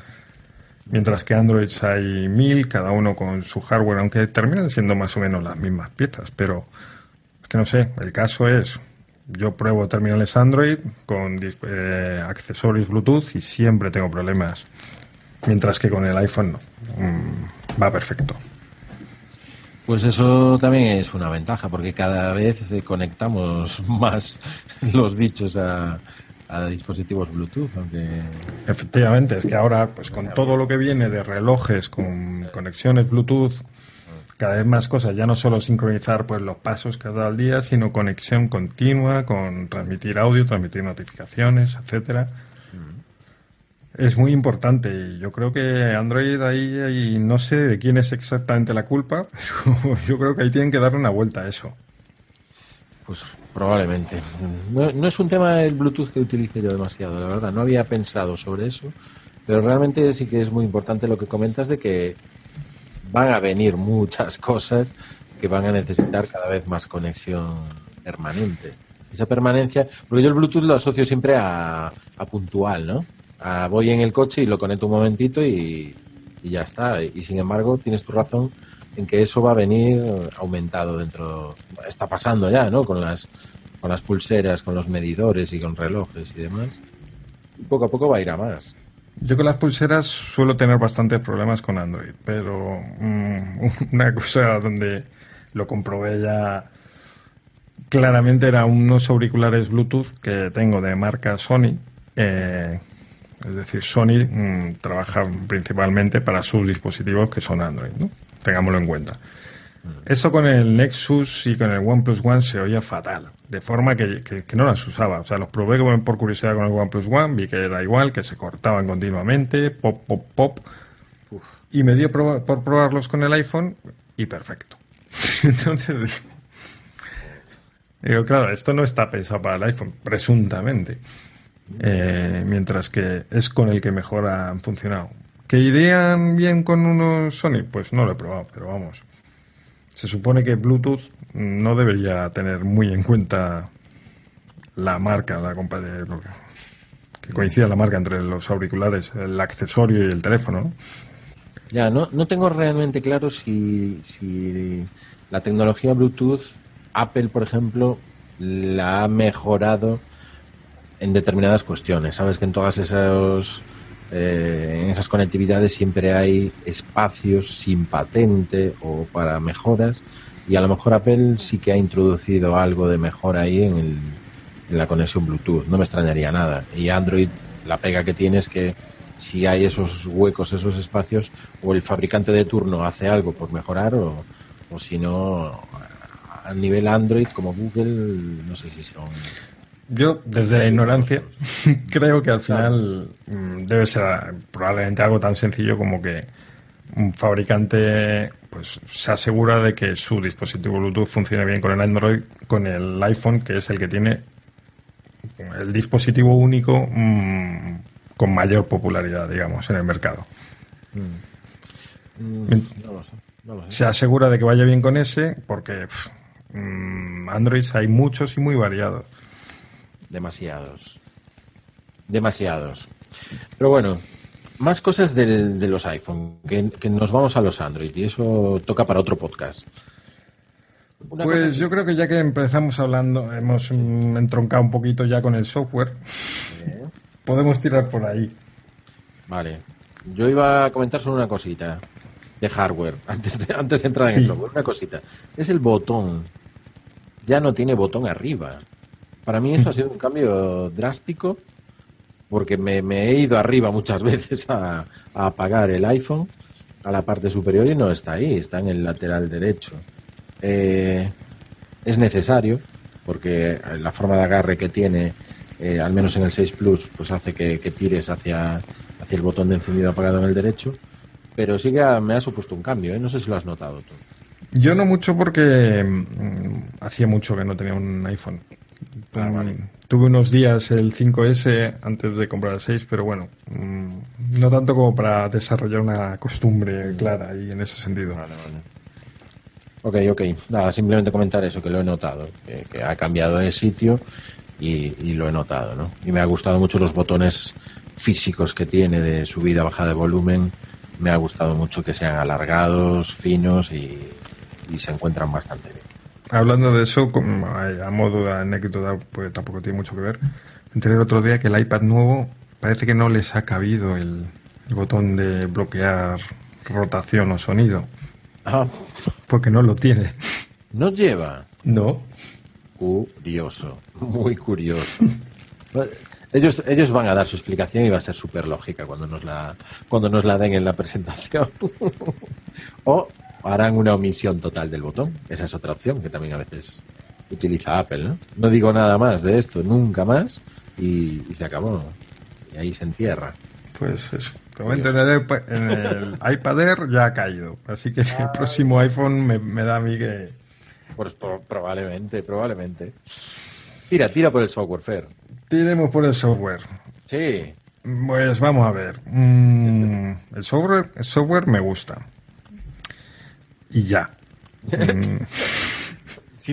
Mientras que Android hay mil, cada uno con su hardware, aunque terminan siendo más o menos las mismas piezas, pero que no sé, el caso es, yo pruebo terminales Android con eh, accesorios Bluetooth y siempre tengo problemas, mientras que con el iPhone no, mm, va perfecto. Pues eso también es una ventaja, porque cada vez conectamos más los bichos a, a dispositivos Bluetooth, aunque... Efectivamente, es que ahora, pues con todo lo que viene de relojes, con conexiones Bluetooth, cada vez más cosas, ya no solo sincronizar pues los pasos cada día, sino conexión continua con transmitir audio, transmitir notificaciones, etcétera. Es muy importante yo creo que Android ahí, ahí, no sé de quién es exactamente la culpa, pero yo creo que ahí tienen que darle una vuelta a eso. Pues probablemente. No, no es un tema el Bluetooth que utilice yo demasiado, la verdad. No había pensado sobre eso, pero realmente sí que es muy importante lo que comentas de que van a venir muchas cosas que van a necesitar cada vez más conexión permanente. Esa permanencia, porque yo el Bluetooth lo asocio siempre a, puntual, ¿no? Voy en el coche y lo conecto un momentito y, ya está. Y sin embargo, tienes tu razón en que eso va a venir aumentado dentro. Está pasando ya, ¿no? Con las, con las pulseras, con los medidores y con relojes y demás. Y poco a poco va a ir a más. Yo con las pulseras suelo tener bastantes problemas con Android, pero mm, una cosa donde lo comprobé ya claramente era unos auriculares Bluetooth que tengo de marca Sony. Eh, es decir, Sony mm, trabaja principalmente para sus dispositivos que son Android, ¿no? Tengámoslo en cuenta. Eso con el Nexus y con el OnePlus One se oía fatal, de forma que, no las usaba. O sea, los probé por curiosidad con el OnePlus One, vi que era igual, que se cortaban continuamente, pop, pop, pop. Y me dio por probarlos con el iPhone y perfecto. Entonces, digo, claro, esto no está pensado para el iPhone, presuntamente. Eh, mientras que es con el que mejor han funcionado. ¿Que irían bien con unos Sony? Pues no lo he probado, pero vamos se supone que Bluetooth no debería tener muy en cuenta la marca, la compañía, que coincida la marca entre los auriculares, el accesorio y el teléfono. Ya, no, no tengo realmente claro si, si la tecnología Bluetooth, Apple, por ejemplo, la ha mejorado en determinadas cuestiones. Sabes que en todas esos eh, esas conectividades siempre hay espacios sin patente o para mejoras y a lo mejor Apple sí que ha introducido algo de mejora ahí en, el, en la conexión Bluetooth, no me extrañaría nada. Y Android, la pega que tiene es que si hay esos huecos, esos espacios, o el fabricante de turno hace algo por mejorar o, o si no, a nivel Android como Google, no sé si son yo, desde la ignorancia, creo que al final mm, debe ser probablemente algo tan sencillo como que un fabricante pues se asegura de que su dispositivo Bluetooth funcione bien con el Android, con el iPhone, que es el que tiene el dispositivo único mm, con mayor popularidad, digamos, en el mercado. Mm. Se asegura de que vaya bien con ese, porque Android hay muchos y muy variados demasiados. Demasiados. Pero bueno, más cosas de los iPhone, que, nos vamos a los Android y eso toca para otro podcast. pues yo creo que ya que empezamos hablando, hemos entroncado un poquito ya con el software, podemos tirar por ahí. Vale. Yo iba a comentar solo una cosita de hardware, antes de, antes de entrar en el software. Una cosita. Es el botón. Ya no tiene botón arriba. Para mí eso ha sido un cambio drástico porque me, he ido arriba muchas veces a, apagar el iPhone a la parte superior y no está ahí, está en el lateral derecho. Eh, es necesario porque la forma de agarre que tiene, eh, al menos en el 6 Plus, pues hace que, tires hacia, hacia el botón de encendido apagado en el derecho. Pero sí que me ha supuesto un cambio, ¿eh? no sé si lo has notado tú. Yo no mucho porque mm, hacía mucho que no tenía un iPhone. Ah, tuve unos días el 5S antes de comprar el 6, pero bueno, mm, no tanto como para desarrollar una costumbre clara y en ese sentido. Ok, ok. Nada, simplemente comentar eso, que lo he notado, que, ha cambiado de sitio y, lo he notado, ¿no? Y me ha gustado mucho los botones físicos que tiene de subida, bajada de volumen. Me ha gustado mucho que sean alargados, finos y se encuentran bastante bien. Hablando de eso, a modo de anécdota, pues tampoco tiene mucho que ver. enteré el otro día que el iPad nuevo parece que no les ha cabido el, botón de bloquear rotación o sonido. Ah. Porque no lo tiene. ¿No lleva? No. Curioso, muy curioso. Ellos, ellos van a dar su explicación y va a ser súper lógica cuando nos la cuando nos la den en la presentación. o harán una omisión total del botón. Esa es otra opción que también a veces utiliza Apple, ¿no? No digo nada más de esto, nunca más, y, se acabó. Y ahí se entierra. Pues eso. Como en el, en el iPad Air ya ha caído. Así que el ah. próximo iPhone me, da a mí que. Pues probablemente, probablemente. Tira, tira por el software, Fer. Tiremos por el software. Sí. Pues vamos a ver. Mm, el software, el software me gusta y ya. Mm,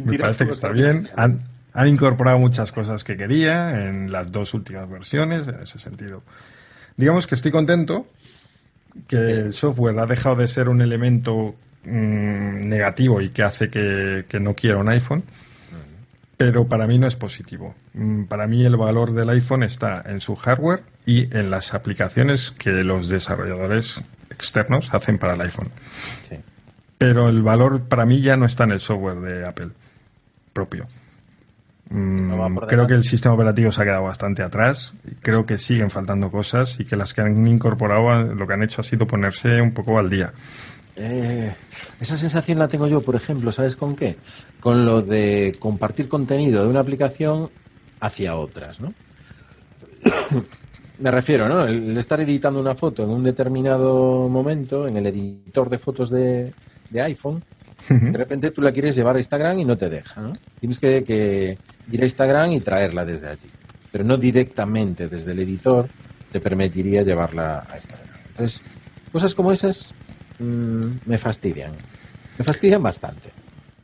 me parece que está bien. Han, incorporado muchas cosas que quería en las dos últimas versiones, en ese sentido. Digamos que estoy contento que el software ha dejado de ser un elemento mm, negativo y que hace que, no quiera un iPhone, pero para mí no es positivo. Mm, para mí el valor del iPhone está en su hardware y en las aplicaciones que los desarrolladores externos hacen para el iPhone. Sí pero el valor para mí ya no está en el software de Apple propio. Mm, creo que el sistema operativo se ha quedado bastante atrás. Creo que siguen faltando cosas y que las que han incorporado lo que han hecho ha sido ponerse un poco al día. Eh, esa sensación la tengo yo, por ejemplo, ¿sabes con qué? Con lo de compartir contenido de una aplicación hacia otras, ¿no? Me refiero, ¿no? El estar editando una foto en un determinado momento en el editor de fotos de, de iPhone, de repente tú la quieres llevar a Instagram y no te deja, ¿no? Tienes que, ir a Instagram y traerla desde allí, pero no directamente desde el editor te permitiría llevarla a Instagram. Entonces, cosas como esas mm, me fastidian, me fastidian bastante.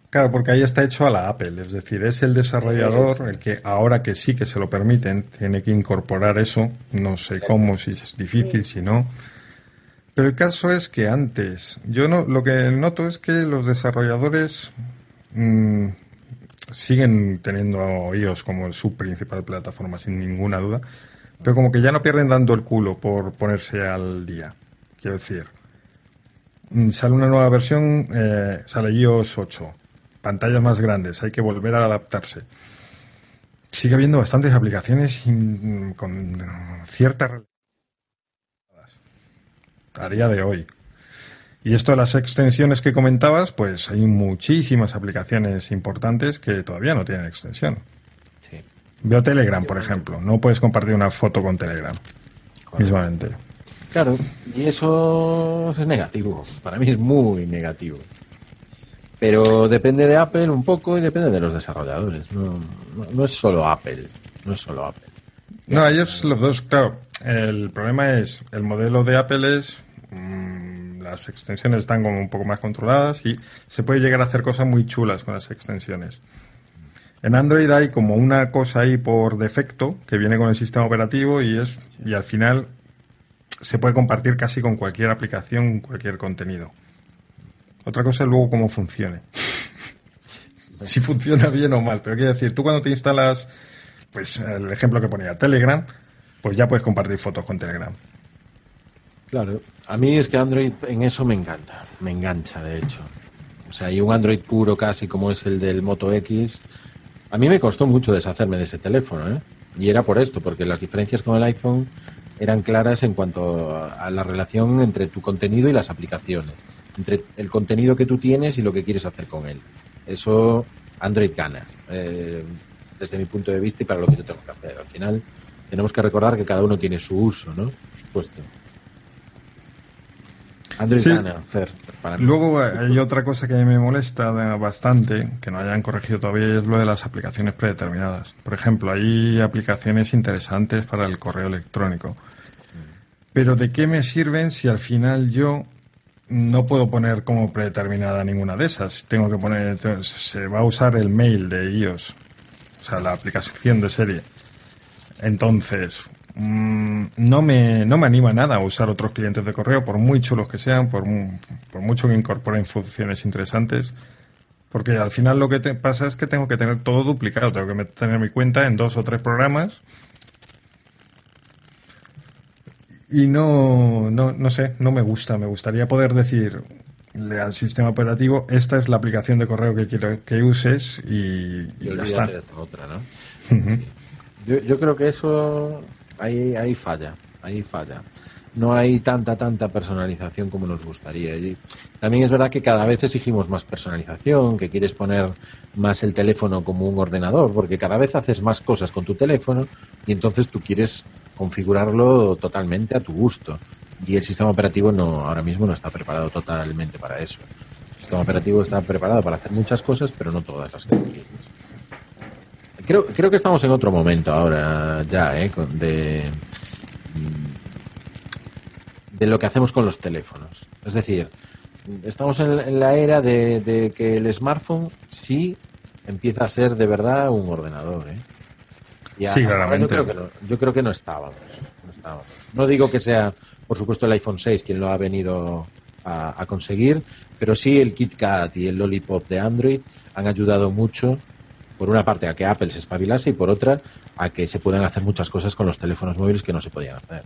Claro, porque ahí está hecho a la Apple, es decir, es el desarrollador el que ahora que sí que se lo permiten, tiene que incorporar eso, no sé cómo, si es difícil, si no pero el caso es que antes, yo no, lo que noto es que los desarrolladores mm, siguen teniendo iOS como su principal plataforma, sin ninguna duda, pero como que ya no pierden dando el culo por ponerse al día. Quiero decir, mm, sale una nueva versión, eh, sale iOS 8, pantallas más grandes, hay que volver a adaptarse. Sigue habiendo bastantes aplicaciones con cierta a día de hoy. Y esto de las extensiones que comentabas, pues hay muchísimas aplicaciones importantes que todavía no tienen extensión. Sí. Veo Telegram, por ejemplo. No puedes compartir una foto con Telegram. Mismamente. Claro, y eso es negativo. Para mí es muy negativo. Pero depende de Apple un poco y depende de los desarrolladores. No, no, es solo Apple. No es solo Apple. No, ellos los dos, claro. El problema es, el modelo de Apple es Mm, las extensiones están como un poco más controladas y se puede llegar a hacer cosas muy chulas con las extensiones. En Android hay como una cosa ahí por defecto que viene con el sistema operativo y es y al final se puede compartir casi con cualquier aplicación, cualquier contenido. Otra cosa es luego cómo funcione. si funciona bien o mal, pero quiero decir, tú cuando te instalas, pues el ejemplo que ponía Telegram, pues ya puedes compartir fotos con Telegram Claro, a mí es que Android en eso me encanta, me engancha de hecho. O sea, hay un Android puro casi como es el del Moto X. A mí me costó mucho deshacerme de ese teléfono, ¿eh? Y era por esto, porque las diferencias con el iPhone eran claras en cuanto a la relación entre tu contenido y las aplicaciones, entre el contenido que tú tienes y lo que quieres hacer con él. Eso Android gana, eh, desde mi punto de vista y para lo que yo tengo que hacer. Al final tenemos que recordar que cada uno tiene su uso, ¿no? Por supuesto. Android gana, Fer, Luego hay otra cosa que me molesta bastante, que no hayan corregido todavía, es lo de las aplicaciones predeterminadas. Por ejemplo, hay aplicaciones interesantes para el correo electrónico. Pero ¿de qué me sirven si al final yo no puedo poner como predeterminada ninguna de esas? Tengo que poner, se va a usar el mail de iOS, o sea, la aplicación de serie. Entonces, Mm, no, me, no me anima nada a usar otros clientes de correo, por muy chulos que sean, por, por mucho que incorporen funciones interesantes. Porque al final lo que te pasa es que tengo que tener todo duplicado. Tengo que tener mi cuenta en dos o tres programas. Y no, no, no sé, no me gusta. Me gustaría poder decirle al sistema operativo, esta es la aplicación de correo que quiero que uses y, ya está. otra, yo, yo creo que eso ahí, ahí falla, ahí falla. No hay tanta, tanta personalización como nos gustaría. También es verdad que cada vez exigimos más personalización, que quieres poner más el teléfono como un ordenador, porque cada vez haces más cosas con tu teléfono y entonces tú quieres configurarlo totalmente a tu gusto. Y el sistema operativo no, ahora mismo no está preparado totalmente para eso. El sistema operativo está preparado para hacer muchas cosas, pero no todas las que Creo, creo que estamos en otro momento ahora ya, ¿eh? De, mm, de lo que hacemos con los teléfonos. Es decir, estamos en, la era de, que el smartphone sí empieza a ser de verdad un ordenador. ¿eh? sí, claramente. Yo creo, que no, yo creo que no estábamos, no digo que sea, por supuesto, el iPhone 6 quien lo ha venido a, a conseguir, pero sí el KitKat y el Lollipop de Android han ayudado mucho por una parte a que Apple se espabilase y por otra a que se puedan hacer muchas cosas con los teléfonos móviles que no se podían hacer.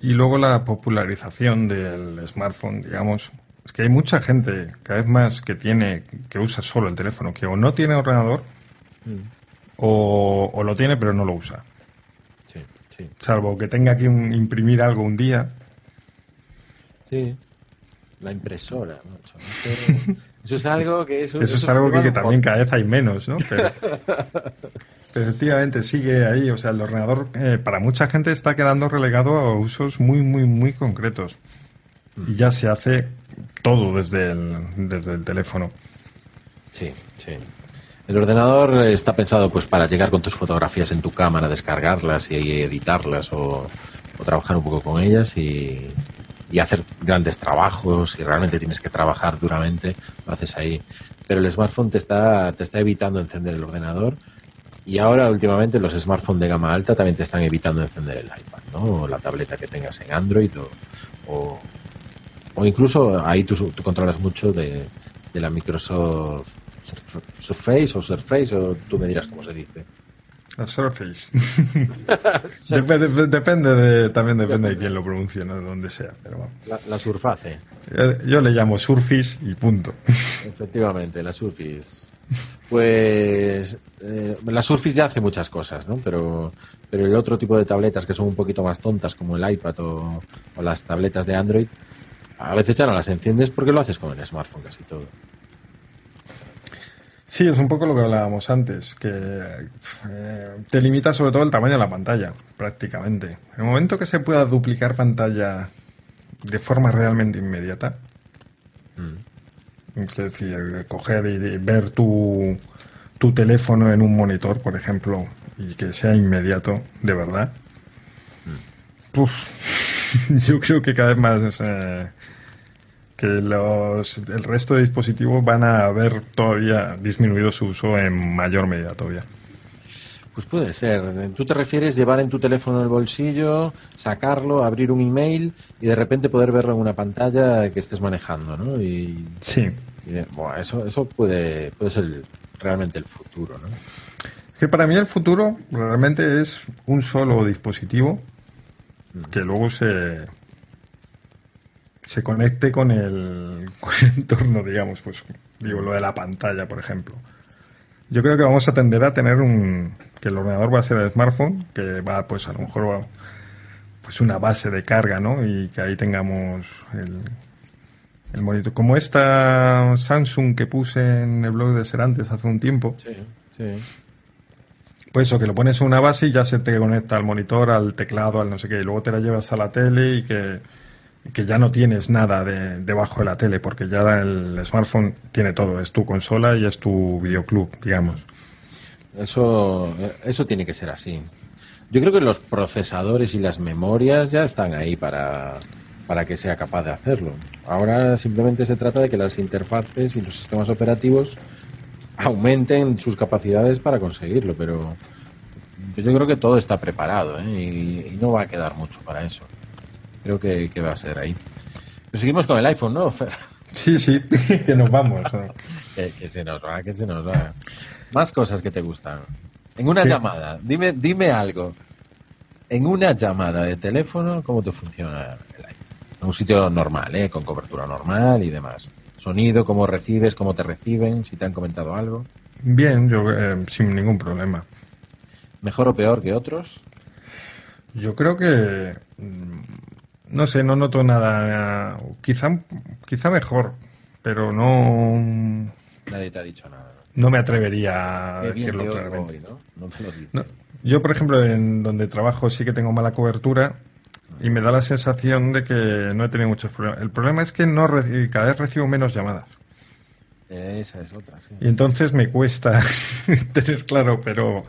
Y luego la popularización del smartphone, digamos, es que hay mucha gente cada vez más que tiene que usa solo el teléfono, que o no tiene ordenador mm. o, lo tiene pero no lo usa. Sí, sí. Salvo que tenga que imprimir algo un día. Sí. La impresora. Eso es algo que... Eso, es algo que, también cada vez hay menos, ¿no? Pero, efectivamente sigue ahí. O sea, el ordenador eh, para mucha gente está quedando relegado a usos muy, muy, muy concretos. Y ya se hace todo desde el, desde el teléfono. Sí, sí. El ordenador está pensado pues para llegar con tus fotografías en tu cámara, descargarlas y editarlas o, o trabajar un poco con ellas y, y hacer grandes trabajos y realmente tienes que trabajar duramente, lo haces ahí. Pero el smartphone te está, te está evitando encender el ordenador y ahora últimamente los smartphones de gama alta también te están evitando encender el iPad, ¿no? O la tableta que tengas en Android o, o, incluso ahí tú, tú controlas mucho de, de la Microsoft Surface o Surface o tú me dirás cómo se dice. La Surface. depende, de, también depende de quién lo pronuncie, ¿no? de donde sea. Pero la, Surface. Eh, yo, le llamo Surface y punto. Efectivamente, la Surface. Pues eh, la Surface ya hace muchas cosas, ¿no? Pero, pero el otro tipo de tabletas que son un poquito más tontas, como el iPad o, o las tabletas de Android, a veces ya no las enciendes porque lo haces con el smartphone casi todo. Sí, es un poco lo que hablábamos antes, que eh, te limita sobre todo el tamaño de la pantalla, prácticamente. En el momento que se pueda duplicar pantalla de forma realmente inmediata, mm. es decir, coger y ver tu, tu teléfono en un monitor, por ejemplo, y que sea inmediato, de verdad, mm. yo creo que cada vez más... Eh, que los, el resto de dispositivos van a haber todavía disminuido su uso en mayor medida todavía. Pues puede ser. Tú te refieres llevar en tu teléfono el bolsillo, sacarlo, abrir un email y de repente poder verlo en una pantalla que estés manejando, ¿no? Y, sí. bueno, eso, eso puede, puede ser realmente el futuro, ¿no? Que para mí el futuro realmente es un solo dispositivo mm. que luego se, se conecte con el, con el entorno, digamos, pues digo, lo de la pantalla, por ejemplo. Yo creo que vamos a tender a tener un, que el ordenador va a ser el smartphone, que va, pues a lo mejor va, pues una base de carga, ¿no? Y que ahí tengamos el, el monitor. Como esta Samsung que puse en el blog de Serantes hace un tiempo. Sí, sí. Pues eso, que lo pones en una base y ya se te conecta al monitor, al teclado, al no sé qué, y luego te la llevas a la tele y que, que ya no tienes nada de, debajo de la tele, porque ya el smartphone tiene todo, es tu consola y es tu videoclub, digamos. Eso, eso tiene que ser así. Yo creo que los procesadores y las memorias ya están ahí para, para que sea capaz de hacerlo. Ahora simplemente se trata de que las interfaces y los sistemas operativos aumenten sus capacidades para conseguirlo, pero yo creo que todo está preparado ¿eh? y, no va a quedar mucho para eso. Creo que, va a ser ahí. Pero seguimos con el iPhone, ¿no, Sí, sí, que nos vamos. que, se nos va, que se nos va. Más cosas que te gustan. En una llamada, dime, dime algo. En una llamada de teléfono, ¿cómo te funciona el iPhone? En un sitio normal, ¿eh? con cobertura normal y demás sonido, cómo recibes, cómo te reciben, si te han comentado algo. Bien, yo eh, sin ningún problema. ¿Mejor o peor que otros? Yo creo que mm, no sé, no noto nada. Quizá, quizá mejor, pero no. Nadie te ha dicho nada. No me atrevería a decirlo claramente. ¿no? lo yo, por ejemplo, en donde trabajo sí que tengo mala cobertura y me da la sensación de que no he tenido muchos problemas. El problema es que no cada vez recibo menos llamadas. Esa es otra, sí. Y entonces me cuesta tener claro, pero,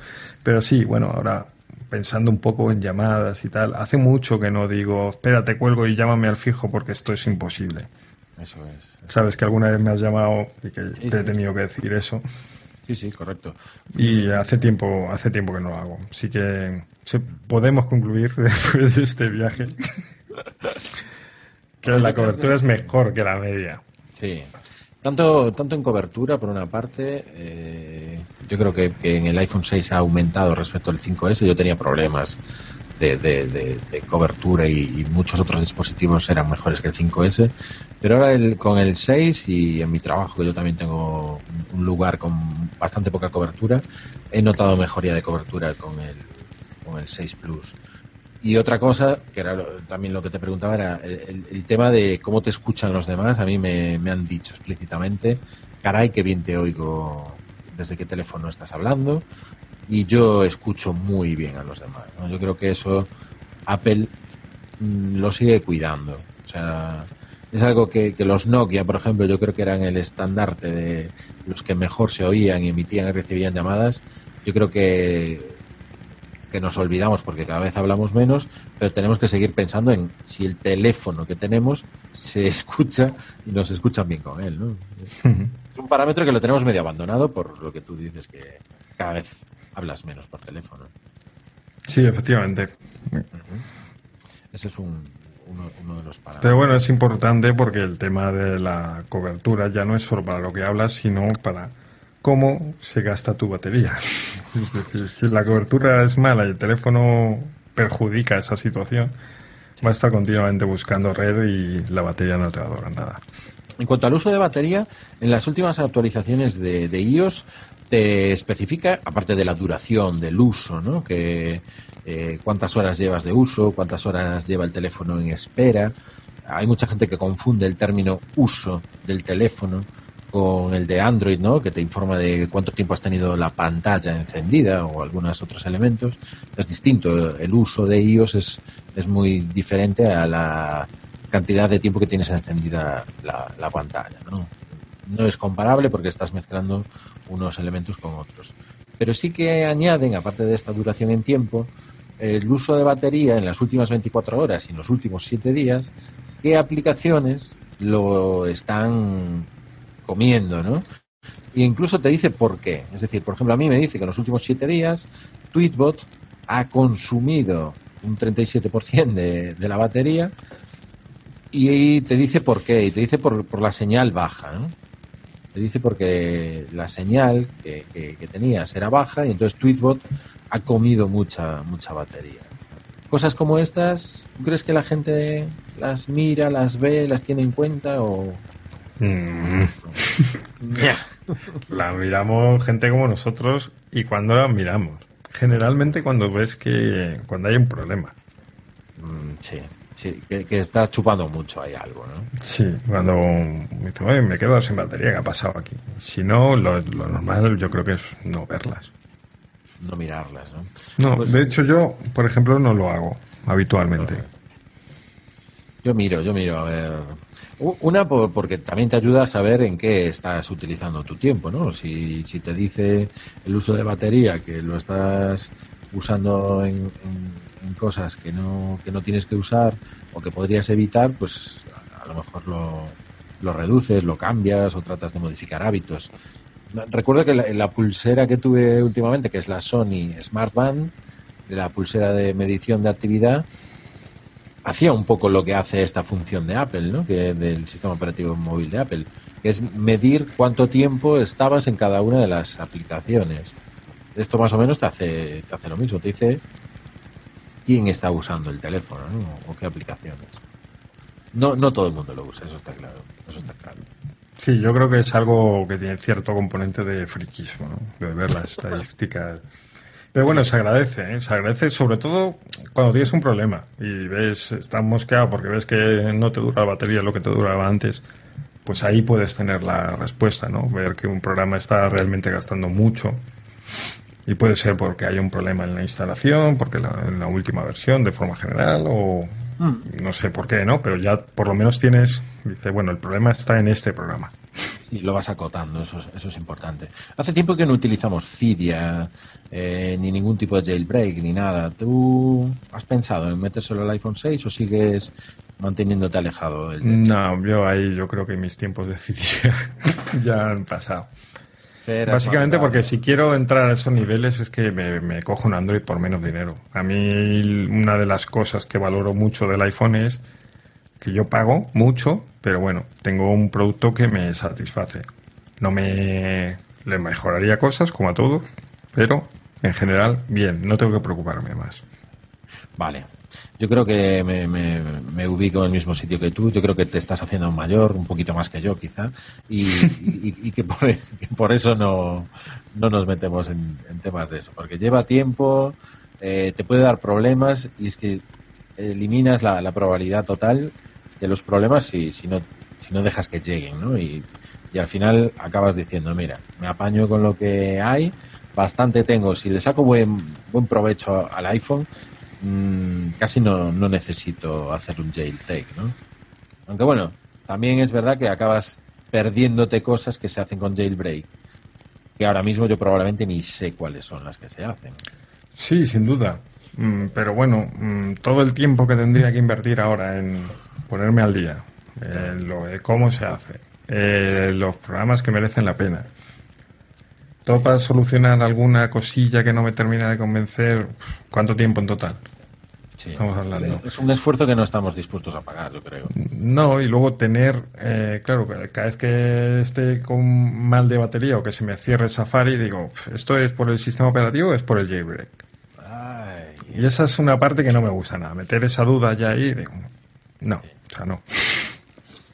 pero sí, bueno, ahora pensando un poco en llamadas y tal, hace mucho que no digo, espérate, cuelgo y llámame al fijo porque esto es imposible. Eso es. Sabes que alguna vez me has llamado y que te he tenido que decir eso. Sí, sí, correcto. Y hace tiempo, hace tiempo que no lo hago. Así que podemos concluir después de este viaje que la cobertura es mejor que la media. Sí. Tanto, tanto en cobertura, por una parte, eh, yo creo que, en el iPhone 6 ha aumentado respecto al 5S. Yo tenía problemas de, cobertura y, muchos otros dispositivos eran mejores que el 5S. Pero ahora el, con el 6 y en mi trabajo, que yo también tengo un lugar con bastante poca cobertura, he notado mejoría de cobertura con el, con el 6 Plus. Y otra cosa, que era también lo que te preguntaba, era el, tema de cómo te escuchan los demás. A mí me, han dicho explícitamente, caray, que bien te oigo desde qué teléfono estás hablando y yo escucho muy bien a los demás. Yo creo que eso Apple mm, lo sigue cuidando. O sea, es algo que, los Nokia, por ejemplo, yo creo que eran el estandarte de los que mejor se oían emitían y recibían llamadas. Yo creo que que nos olvidamos porque cada vez hablamos menos, pero tenemos que seguir pensando en si el teléfono que tenemos se escucha y nos escuchan bien con él. ¿no? es un parámetro que lo tenemos medio abandonado por lo que tú dices que cada vez hablas menos por teléfono. Sí, efectivamente. Ese es un, uno, de los parámetros. Pero bueno, es importante porque el tema de la cobertura ya no es solo para lo que hablas, sino para cómo se gasta tu batería. Es decir, si la cobertura es mala y el teléfono perjudica esa situación, va a estar continuamente buscando red y la batería no te va a durar nada. En cuanto al uso de batería, en las últimas actualizaciones de, de iOS te especifica, aparte de la duración del uso, ¿no? Que eh, cuántas horas llevas de uso, cuántas horas lleva el teléfono en espera. Hay mucha gente que confunde el término uso del teléfono con el de Android, ¿no? Que te informa de cuánto tiempo has tenido la pantalla encendida o algunos otros elementos. Es distinto. El uso de iOS es, es muy diferente a la cantidad de tiempo que tienes encendida la, la pantalla, ¿no? No es comparable porque estás mezclando unos elementos con otros. Pero sí que añaden, aparte de esta duración en tiempo, el uso de batería en las últimas 24 horas y en los últimos 7 días, qué aplicaciones lo están comiendo, ¿no? E incluso te dice por qué. Es decir, por ejemplo, a mí me dice que en los últimos 7 días Tweetbot ha consumido un 37% de, de la batería y te dice por qué, y te dice por, por la señal baja, ¿no? Te dice porque la señal que, que, tenías era baja y entonces Tweetbot ha comido mucha mucha batería. cosas como estas, ¿tú crees que la gente las mira, las ve, las tiene en cuenta o...? Mm. la miramos gente como nosotros y cuando la miramos. Generalmente cuando ves que cuando hay un problema. Mm, sí, sí, que, que estás chupando mucho hay algo, ¿no? Sí, cuando me dice, "Oye, me quedo sin batería, ¿qué ha pasado aquí? Si no, lo, lo normal yo creo que es no verlas. No mirarlas, ¿no? No, Pues- de hecho yo, por ejemplo, no lo hago habitualmente. Yo miro, yo miro, a ver. Una, por- porque también te ayuda a saber en qué estás utilizando tu tiempo, ¿no? Si, si te dice el uso de batería que lo estás usando en, cosas que no, que no tienes que usar o que podrías evitar, pues a, lo mejor lo, lo reduces, lo cambias o tratas de modificar hábitos. Recuerdo que la, la pulsera que tuve últimamente, que es la Sony Smart Band, la pulsera de medición de actividad, hacía un poco lo que hace esta función de Apple, ¿no? Que del sistema operativo móvil de Apple, que es medir cuánto tiempo estabas en cada una de las aplicaciones. Esto más o menos te hace, te hace lo mismo, te dice quién está usando el teléfono, ¿no? O qué aplicaciones. No, no todo el mundo lo usa, eso está claro, eso está claro. Sí, yo creo que es algo que tiene cierto componente de friquismo, ¿no? De ver las estadísticas. Pero bueno, se agradece, ¿eh? Se agradece sobre todo cuando tienes un problema y ves, estás mosqueado porque ves que no te dura la batería lo que te duraba antes. Pues ahí puedes tener la respuesta, ¿no? Ver que un programa está realmente gastando mucho. Y puede ser porque hay un problema en la instalación, porque la, en la última versión de forma general o no sé por qué, ¿no? Pero ya por lo menos tienes, dice, bueno, el problema está en este programa. Y lo vas acotando, eso es, eso es importante. Hace tiempo que no utilizamos Cydia, eh, ni ningún tipo de jailbreak, ni nada. ¿Tú has pensado en metérselo al iPhone 6 o sigues manteniéndote alejado del No, yo ahí yo creo que mis tiempos de Cydia ya han pasado. Básicamente porque si quiero entrar a esos niveles es que me, me cojo un Android por menos dinero. A mí una de las cosas que valoro mucho del iPhone es que yo pago mucho, pero bueno, tengo un producto que me satisface. No me le mejoraría cosas como a todos, pero en general bien, no tengo que preocuparme más. Vale. Yo creo que me, me- me ubico en el mismo sitio que tú. Yo creo que te estás haciendo mayor, un poquito más que yo, quizá. Y, y- que, por, que por eso no, no nos metemos en, en temas de eso. Porque lleva tiempo, eh, te puede dar problemas y es que eliminas la, la probabilidad total de los problemas si, si, no, si no dejas que lleguen, ¿no? Y, y al final acabas diciendo, mira, me apaño con lo que hay, bastante tengo. Si le saco buen, buen provecho al iPhone, mm, casi no, no necesito hacer un jailbreak, ¿no? Aunque bueno, también es verdad que acabas perdiéndote cosas que se hacen con jailbreak, que ahora mismo yo probablemente ni sé cuáles son las que se hacen. Sí, sin duda. Mm, Pero bueno, mm, todo el tiempo que tendría que invertir ahora en ponerme al día, en lo de cómo se hace, eh, los programas que merecen la pena. Todo para solucionar alguna cosilla que no me termina de convencer. ¿Cuánto tiempo en total? Sí. Estamos hablando. Es un esfuerzo que no estamos dispuestos a pagar, yo creo. No, y luego tener, eh, claro, cada vez que esté con mal de batería o que se me cierre Safari, digo, ¿esto es por el sistema operativo o es por el jailbreak? Ay, Y esa es una parte que no me gusta nada. Meter esa duda ya ahí, digo, no, o sea, no.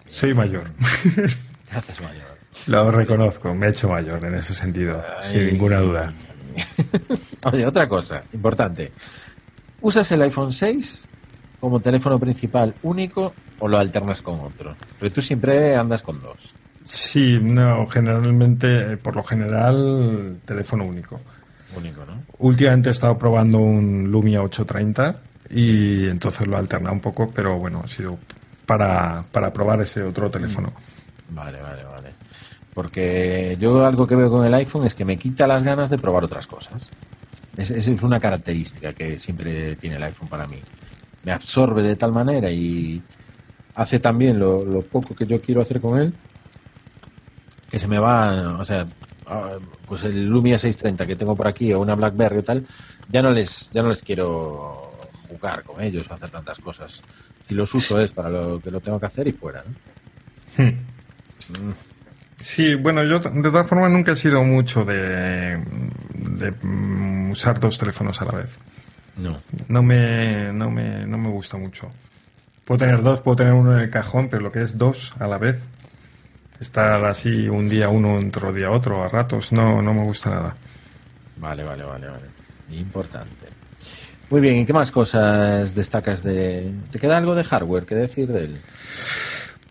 Soy mayor. te haces mayor. Lo reconozco, me he hecho mayor en ese sentido, sin Ay. ninguna duda. Oye, otra cosa importante. ¿Usas el iPhone 6 como teléfono principal único o lo alternas con otro? Porque tú siempre andas con dos. Sí, no, generalmente, eh, por lo general, teléfono único. Único, ¿no? Últimamente he estado probando un Lumia 830 y entonces lo he alternado un poco, pero bueno, ha sido para, para probar ese otro teléfono. Vale, vale, vale. Porque yo algo que veo con el iPhone es que me quita las ganas de probar otras cosas. Es, es es una característica que siempre tiene el iPhone para mí. Me absorbe de tal manera y hace también lo, lo poco que yo quiero hacer con él que se me va, o sea, ah, pues el Lumia 630 que tengo por aquí o una BlackBerry o tal, ya no les ya no les quiero con ellos o hacer tantas cosas. Si los uso es para lo que lo tengo que hacer y fuera, ¿no? Hmm. Mm. Sí, bueno, yo de todas formas nunca he sido mucho de, de mm, usar dos teléfonos a la vez. No. No me, no me, no me gusta mucho. Puedo tener dos, puedo tener uno en el cajón, pero lo que es dos a la vez, estar así un día uno, otro día otro, a ratos, no, no me gusta nada. Vale, vale, vale, vale. Importante. Muy bien, ¿y qué más cosas destacas de... ¿Te queda algo de hardware que decir de él?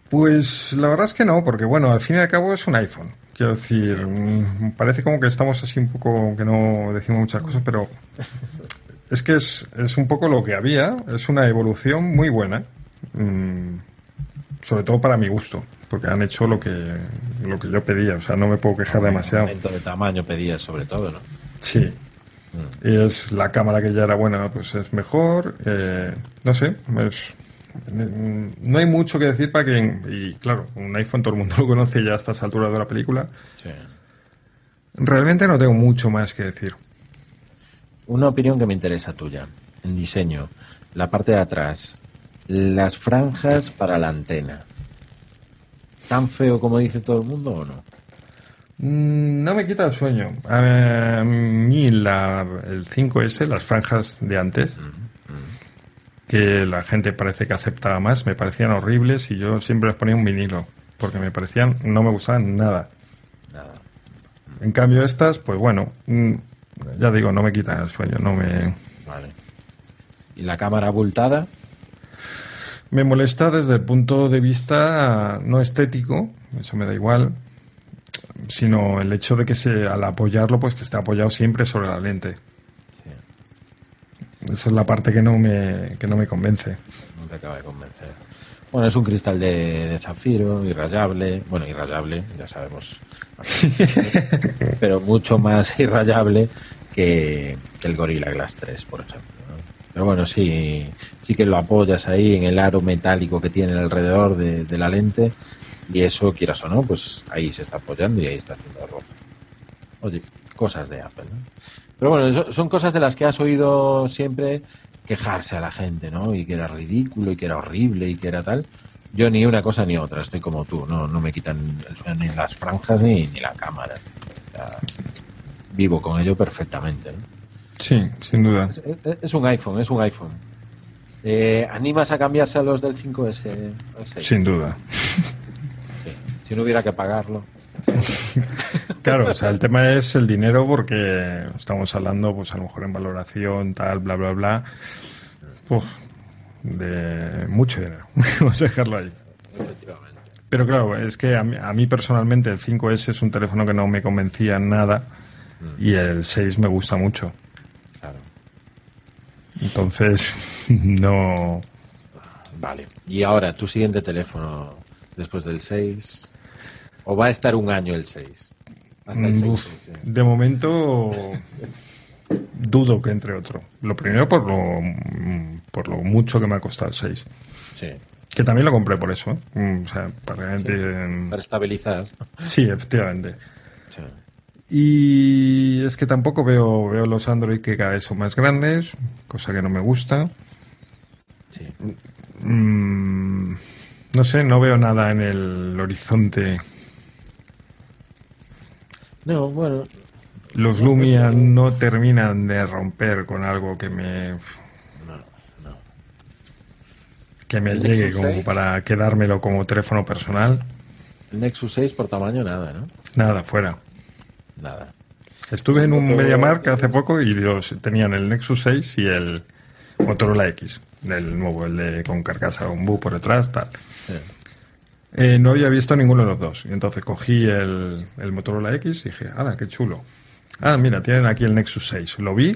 Pues la verdad es que no, porque bueno, al fin y al cabo es un iPhone. Quiero decir, mm, parece como que estamos así un poco, que no decimos muchas cosas, pero es que es, es un poco lo que había, es una evolución muy buena, mm, sobre todo para mi gusto, porque han hecho lo que, lo que yo pedía, o sea, no me puedo quejar demasiado. Aumento de tamaño pedías sobre todo, ¿no? Sí. Y es la cámara que ya era buena, pues es mejor. eh, no sé, es, no hay mucho que decir para que. Y claro, un iPhone todo el mundo lo conoce ya a estas alturas de la película. Sí. Realmente no tengo mucho más que decir. Una opinión que me interesa tuya. En diseño, la parte de atrás, las franjas para la antena. ¿Tan feo como dice todo el mundo o no? Mm, No me quita el sueño. A mí la, el 5S, las franjas de antes, que la gente parece que aceptaba más, me parecían horribles y yo siempre les ponía un vinilo, porque me parecían, no me gustaban nada. Nada. En cambio estas, pues bueno, mm, ya digo, no me quitan el sueño, no me... Vale. ¿Y la cámara abultada? Me molesta desde el punto de vista no estético, eso me da igual, sino el hecho de que se, al apoyarlo, pues que esté apoyado siempre sobre la lente. Sí. Esa es la parte que no me, que no me convence. No te acaba de convencer. Bueno, es un cristal de, de zafiro, irrayable. Bueno, irrayable, ya sabemos. pero mucho más irrayable que, que el Gorilla Glass 3, por ejemplo. ¿no? Pero bueno, sí, sí que lo apoyas ahí en el aro metálico que tiene alrededor de, de la lente y eso, quieras o no, pues ahí se está apoyando y ahí está haciendo arroz. Oye, cosas de Apple, ¿no? Pero bueno, son cosas de las que has oído siempre quejarse a la gente, ¿no? Y que era ridículo y que era horrible y que era tal. Yo ni una cosa ni otra, estoy como tú, no, no me quitan el ni las franjas ni, ni la cámara. O sea, vivo con ello perfectamente, ¿no? Sí, sin duda. Es, es- es un iPhone, es un iPhone. Eh, ¿Animas a cambiarse a los del 5S? al 6? Sin duda. Si no hubiera que pagarlo. Claro, o sea, el tema es el dinero porque estamos hablando, pues a lo mejor en valoración, tal, bla, bla, bla. Uf, de mucho dinero. Vamos a dejarlo ahí. Efectivamente. Pero claro, es que a mí, a mí personalmente el 5S es un teléfono que no me convencía en nada y el 6 me gusta mucho. Claro. Entonces, no. Vale. Y ahora, tu siguiente teléfono después del 6. ¿O va a estar un año el 6? Hasta el 6. Uf, de momento dudo que entre otro. Lo primero por lo, por lo mucho que me ha costado el 6. Sí. Que también lo compré por eso. ¿eh? Mm, O sea, para realmente... Para estabilizar. Sí, efectivamente. Sí. Y es que tampoco veo, veo los Android que cada vez son más grandes, cosa que no me gusta. Sí. Mm, no sé, no veo nada en el horizonte. No, bueno. Los No, Lumia pues, eh, no terminan de romper con algo que me, No, no. que me El llegue Nexus como 6. para quedármelo como teléfono personal. El Nexus 6 por tamaño nada, ¿no? Nada, fuera. Nada. Estuve en un MediaMark hace poco y los tenían el Nexus 6 y el Motorola X, del nuevo, el de con carcasa Ombu por detrás, tal. Sí. Eh, no había visto ninguno de los dos. Y entonces cogí el, el Motorola X y dije, ¡hala, qué chulo! Ah, mira, tienen aquí el Nexus 6. Lo vi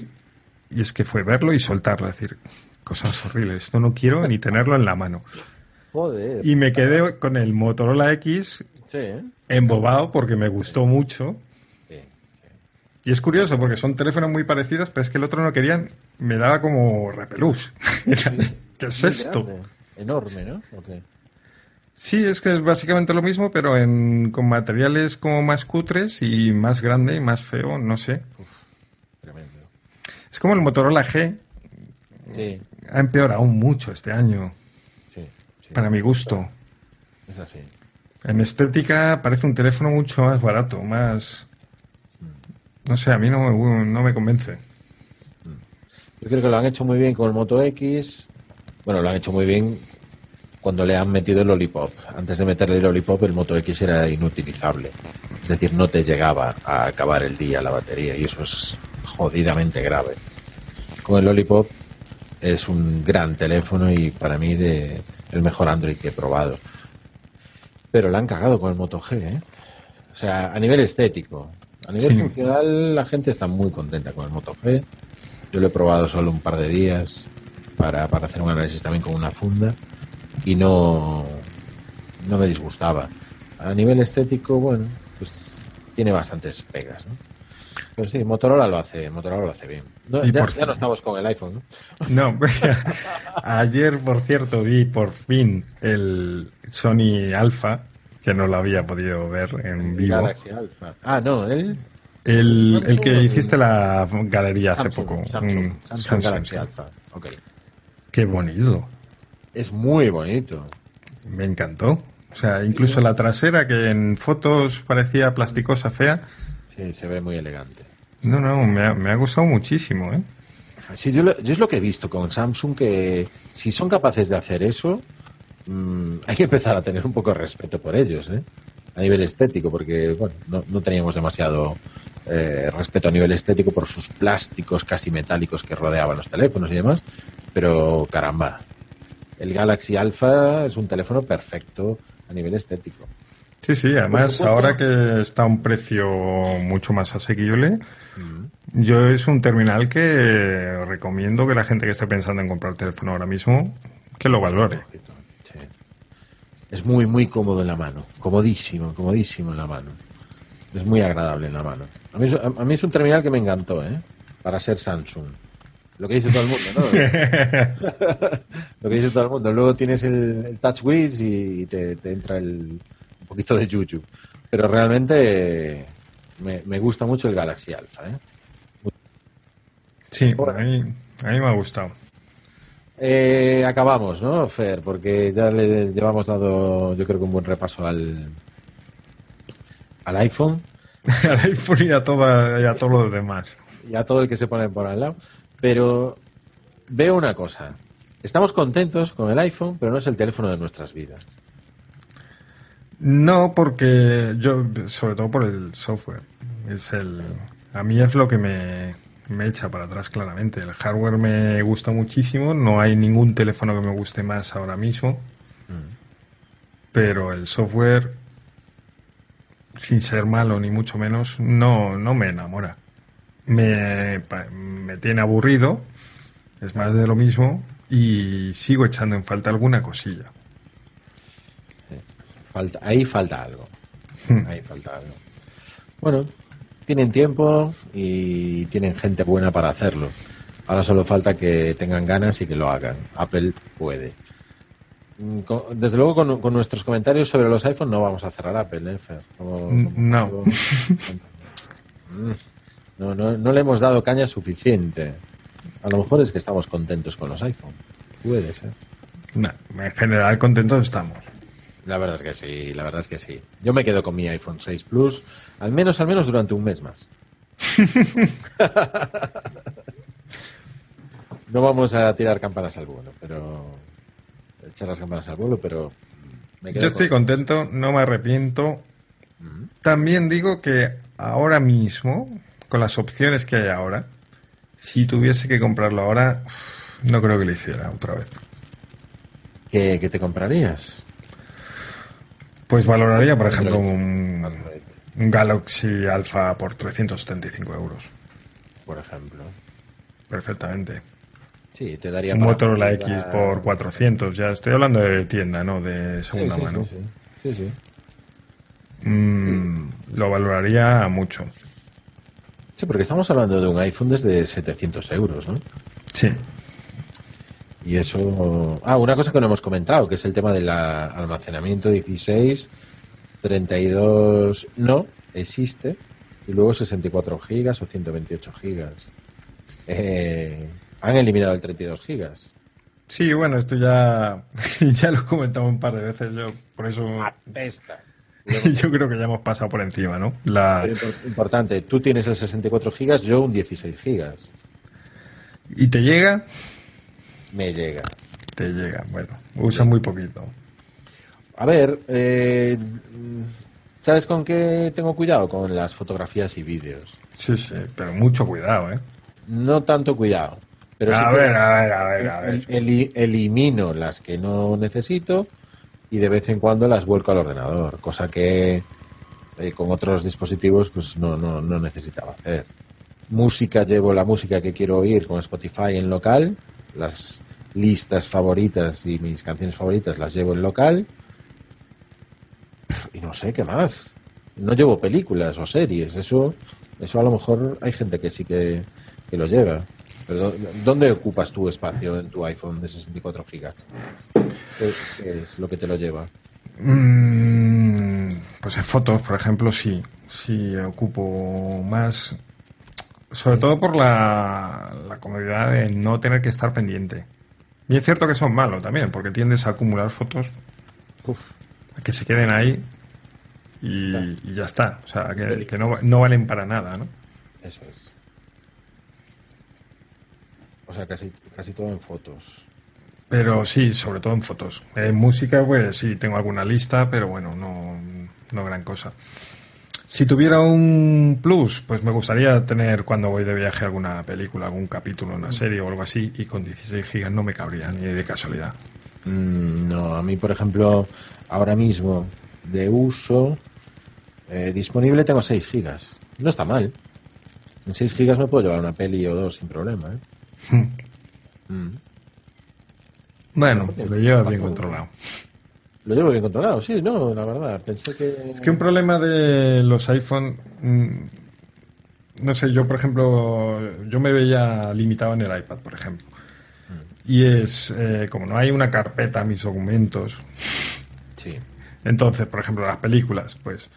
y es que fue verlo y soltarlo, decir, cosas horribles. Esto no quiero ni tenerlo en la mano. Joder. Y me quedé con el Motorola X Sí, ¿eh? embobado porque me gustó mucho. Sí. Y es curioso porque son teléfonos muy parecidos, pero es que el otro no querían, me daba como repelús. ¿Qué es esto? grande. Enorme, ¿no? ¿O qué? Sí, es que es básicamente lo mismo, pero en, con materiales como más cutres y más grande y más feo, no sé. Tremendo. Es como el Motorola G, Sí, ha empeorado mucho este año, sí, sí. para mi gusto. Es así. En estética parece un teléfono mucho más barato, más... No sé, a mí no me, no me convence. Yo creo que lo han hecho muy bien con el Moto X. Bueno, lo han hecho muy bien cuando le han metido el Lollipop. Antes de meterle el Lollipop, el Moto X era inutilizable. Es decir, no te llegaba a acabar el día la batería y eso es jodidamente grave. Con el Lollipop es un gran teléfono y para mí de el mejor Android que he probado. Pero la han cagado con el Moto G, ¿eh? O sea, a nivel estético. A nivel funcional, la gente está muy contenta con el Moto G. Yo lo he probado solo un par de días para, para hacer un análisis también con una funda y no, no me disgustaba. A nivel estético, bueno, pues tiene bastantes pegas, ¿no? Pero sí, Motorola lo hace, Motorola lo hace bien. ya, no estamos con el iPhone, ¿no? No, ayer, por cierto, vi por fin el Sony Alpha, que no lo había podido ver en vivo. Galaxy Alpha. Ah, no, el... El, el que hiciste la galería hace poco. Samsung, Samsung, Galaxy Alpha, ok. Qué bonito. Es muy bonito. Me encantó. O sea, incluso la trasera que en fotos parecía plasticosa, fea. Sí, se ve muy elegante. No, no, me ha, me ha gustado muchísimo, ¿eh? Sí, yo, yo, es lo que he visto con Samsung, que si son capaces de hacer eso, mmm, hay que empezar a tener un poco de respeto por ellos, ¿eh? A nivel estético, porque, bueno, no, no teníamos demasiado eh, respeto a nivel estético por sus plásticos casi metálicos que rodeaban los teléfonos y demás, pero caramba, el Galaxy Alpha es un teléfono perfecto a nivel estético. Sí, sí, además ahora que está a un precio mucho más asequible, yo es un terminal que recomiendo que la gente que esté pensando en comprar teléfono ahora mismo, que lo valore. Es muy, muy cómodo en la mano, comodísimo, comodísimo en la mano. Es muy agradable en la mano. A mí, a mí es un terminal que me encantó, ¿eh? Para ser Samsung. Lo que dice todo el mundo, ¿no? Lo que dice todo el mundo. Luego tienes el, Touch Wiz y te, entra el, un poquito de yuyu. Pero realmente me, gusta mucho el Galaxy Alpha, ¿eh? Sí, a, mí, a mí me ha gustado. Eh, acabamos, ¿no, Fer? Porque ya le llevamos dado, yo creo que un buen repaso al, al iPhone. al iPhone y a, todo, y a todo lo demás. Y a todo el que se pone por al lado. Pero veo una cosa. Estamos contentos con el iPhone, pero no es el teléfono de nuestras vidas. No, porque yo, sobre todo por el software, es el, a mí es lo que me, me echa para atrás claramente. El hardware me gusta muchísimo, no hay ningún teléfono que me guste más ahora mismo, mm. pero el software, sin ser malo ni mucho menos, no, no me enamora me, me tiene aburrido, es más de lo mismo y sigo echando en falta alguna cosilla. Falta, ahí falta algo. Hmm. Ahí falta algo. Bueno, tienen tiempo y tienen gente buena para hacerlo. Ahora solo falta que tengan ganas y que lo hagan. Apple puede. Mm, desde luego con, nuestros comentarios sobre los iPhones no vamos a cerrar Apple, ¿eh, no. No, no, no le hemos dado caña suficiente. A lo mejor es que estamos contentos con los iPhone. Puede ser. en general contentos estamos. La verdad es que sí, la verdad es que sí. Yo me quedo con mi iPhone 6 Plus, al menos, al menos durante un mes más. no vamos a tirar campanas al vuelo, pero echar las campanas al vuelo, pero Yo estoy contento, no me arrepiento. También digo que ahora mismo con las opciones que hay ahora, si tuviese que comprarlo ahora, no creo que lo hiciera otra vez. ¿Qué, te comprarías? Pues valoraría, por ejemplo, un, Galaxy Alpha por 375 euros. Por ejemplo. Perfectamente. Sí, te daría. Un Motorola X por 400. Ya estoy hablando de tienda, ¿no? De segunda mano. Sí, sí. sí, mm, Lo valoraría mucho. Sí, porque estamos hablando de un iPhone desde 700 euros, ¿no? Sí. Y eso. Ah, una cosa que no hemos comentado, que es el tema del almacenamiento 16, 32 no, existe, y luego 64 gigas o 128 gigas. Eh, han eliminado el 32 gigas. Sí, bueno, esto ya, ya lo he comentado un par de veces, yo por eso... Apesta. Yo creo que ya hemos pasado por encima, ¿no? La... Importante, tú tienes el 64 gigas, yo un 16 gigas. ¿Y te llega? Me llega. Te llega, bueno, usa muy poquito. A ver, eh, ¿sabes con qué tengo cuidado? Con las fotografías y vídeos. Sí, sí, pero mucho cuidado, ¿eh? No tanto cuidado. Pero a ver, a ver, a ver, a ver. eli- elimino las que no necesito y de vez en cuando las vuelco al ordenador, cosa que eh, con otros dispositivos pues no, no, no necesitaba hacer. Música, llevo la música que quiero oír con Spotify en local, las listas favoritas y mis canciones favoritas las llevo en local y no sé qué más. No llevo películas o series, eso, eso a lo mejor hay gente que sí que, que lo lleva. Pero ¿dó- ¿dónde ocupas tu espacio en tu iPhone de 64 gigas? ¿Qué, qué es lo que te lo lleva? Mm, pues en fotos, por ejemplo, sí. Sí, ocupo más. Sobre todo por la, la comodidad de no tener que estar pendiente. Y es cierto que son malos también, porque tiendes a acumular fotos Uf, que se queden ahí y, y ya está. O sea, que, que no, no valen para nada, ¿no? eso es. O sea, casi, casi todo en fotos. Pero sí, sobre todo en fotos. En música, pues sí, tengo alguna lista, pero bueno, no, no gran cosa. Si tuviera un plus, pues me gustaría tener cuando voy de viaje alguna película, algún capítulo, una serie o algo así, y con 16 gigas no me cabría ni de casualidad. Mm, no, a mí, por ejemplo, ahora mismo de uso eh, disponible tengo 6 gigas. No está mal. En 6 gigas me puedo llevar una peli o dos sin problema. ¿eh? Mm. Bueno, No, lo lleva bien controlado. Lo llevo bien controlado, sí, no, la verdad. Pensé que. Es que un problema de los iPhone, mm, no sé, yo por ejemplo, yo me veía limitado en el iPad, por ejemplo. Y es, eh, como no hay una carpeta a mis documentos, Sí, entonces, por ejemplo, las películas, pues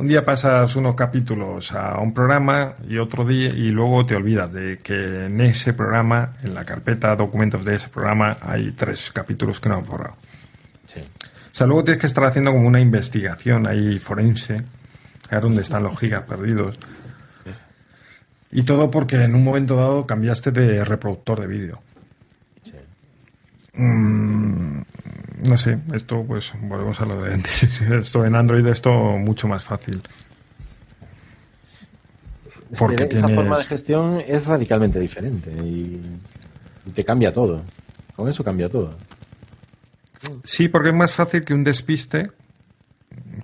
un día pasas unos capítulos a un programa y otro día y luego te olvidas de que en ese programa, en la carpeta documentos de ese programa, hay tres capítulos que no han borrado. sí. O sea, luego tienes que estar haciendo como una investigación ahí forense, a ver dónde están los gigas perdidos. Y todo porque en un momento dado cambiaste de reproductor de vídeo. Mm, no sé, esto pues volvemos a lo de antes. Esto en Android esto mucho más fácil. Es Porque que esa tienes- forma de gestión es radicalmente diferente y, y te cambia todo. Con eso cambia todo. Sí, porque es más fácil que un despiste,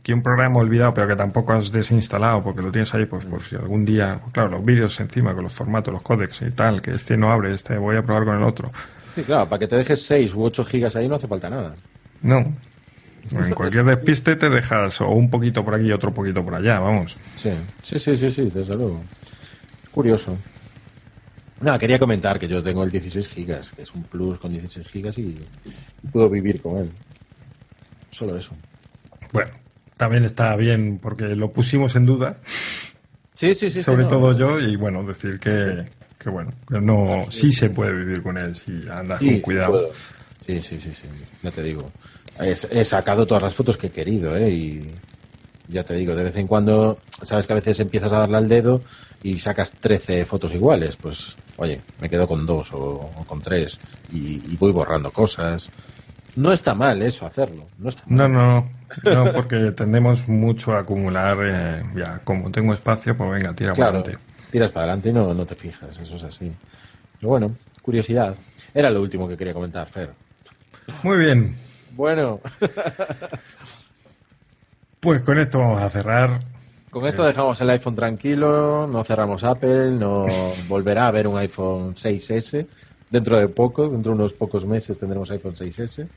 que un programa olvidado, pero que tampoco has desinstalado, porque lo tienes ahí, pues por si algún día, claro, los vídeos encima, con los formatos, los códecs y tal, que este no abre, este voy a probar con el otro. Sí, claro, para que te dejes 6 u 8 gigas ahí no hace falta nada. No. En cualquier despiste te dejas o un poquito por aquí y otro poquito por allá, vamos. Sí, sí, sí, sí, sí, desde luego. Curioso. Nada, quería comentar que yo tengo el 16 gigas, que es un plus con 16 gigas y, y puedo vivir con él. Solo eso. Bueno, también está bien porque lo pusimos en duda, Sí, sí, sí. sobre sí, no. todo yo, y bueno, decir que, que bueno, que no, sí se puede vivir con él si andas Sí, con cuidado. Sí, sí, sí, sí, ya te digo. He, he sacado todas las fotos que he querido, ¿eh? Y ya te digo, de vez en cuando, sabes que a veces empiezas a darle al dedo y sacas 13 fotos iguales. Pues, oye, me quedo con dos o, o con tres y, y voy borrando cosas. No está mal eso, hacerlo. No está No, mal. no, no, porque tendemos mucho a acumular, eh, ya, como tengo espacio, pues venga, tira para Claro, adelante. Tiras para adelante y no, no te fijas, eso es así. Pero bueno, curiosidad. Era lo último que quería comentar, Fer. Muy bien, Bueno, pues con esto vamos a cerrar. con esto dejamos el iPhone tranquilo, no cerramos Apple, no volverá a haber un iPhone 6S. Dentro de poco, dentro de unos pocos meses tendremos iPhone 6S.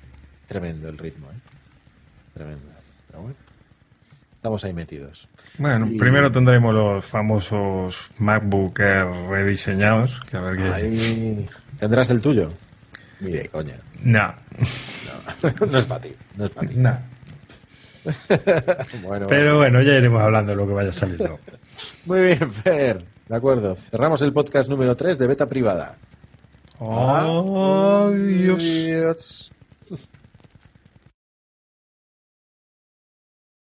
Tremendo el ritmo, ¿eh? Tremendo. Pero bueno, estamos ahí metidos. Bueno, Y- primero tendremos los famosos MacBook Air rediseñados, que a ver qué... Ahí tendrás el tuyo. Mire, coña. No, No, no es para ti, no es para ti. no. Bueno, Pero bueno, ya iremos hablando de lo que vaya saliendo. Muy bien, Fer. De acuerdo. Cerramos el podcast número 3 de Beta Privada. Adiós. Adiós.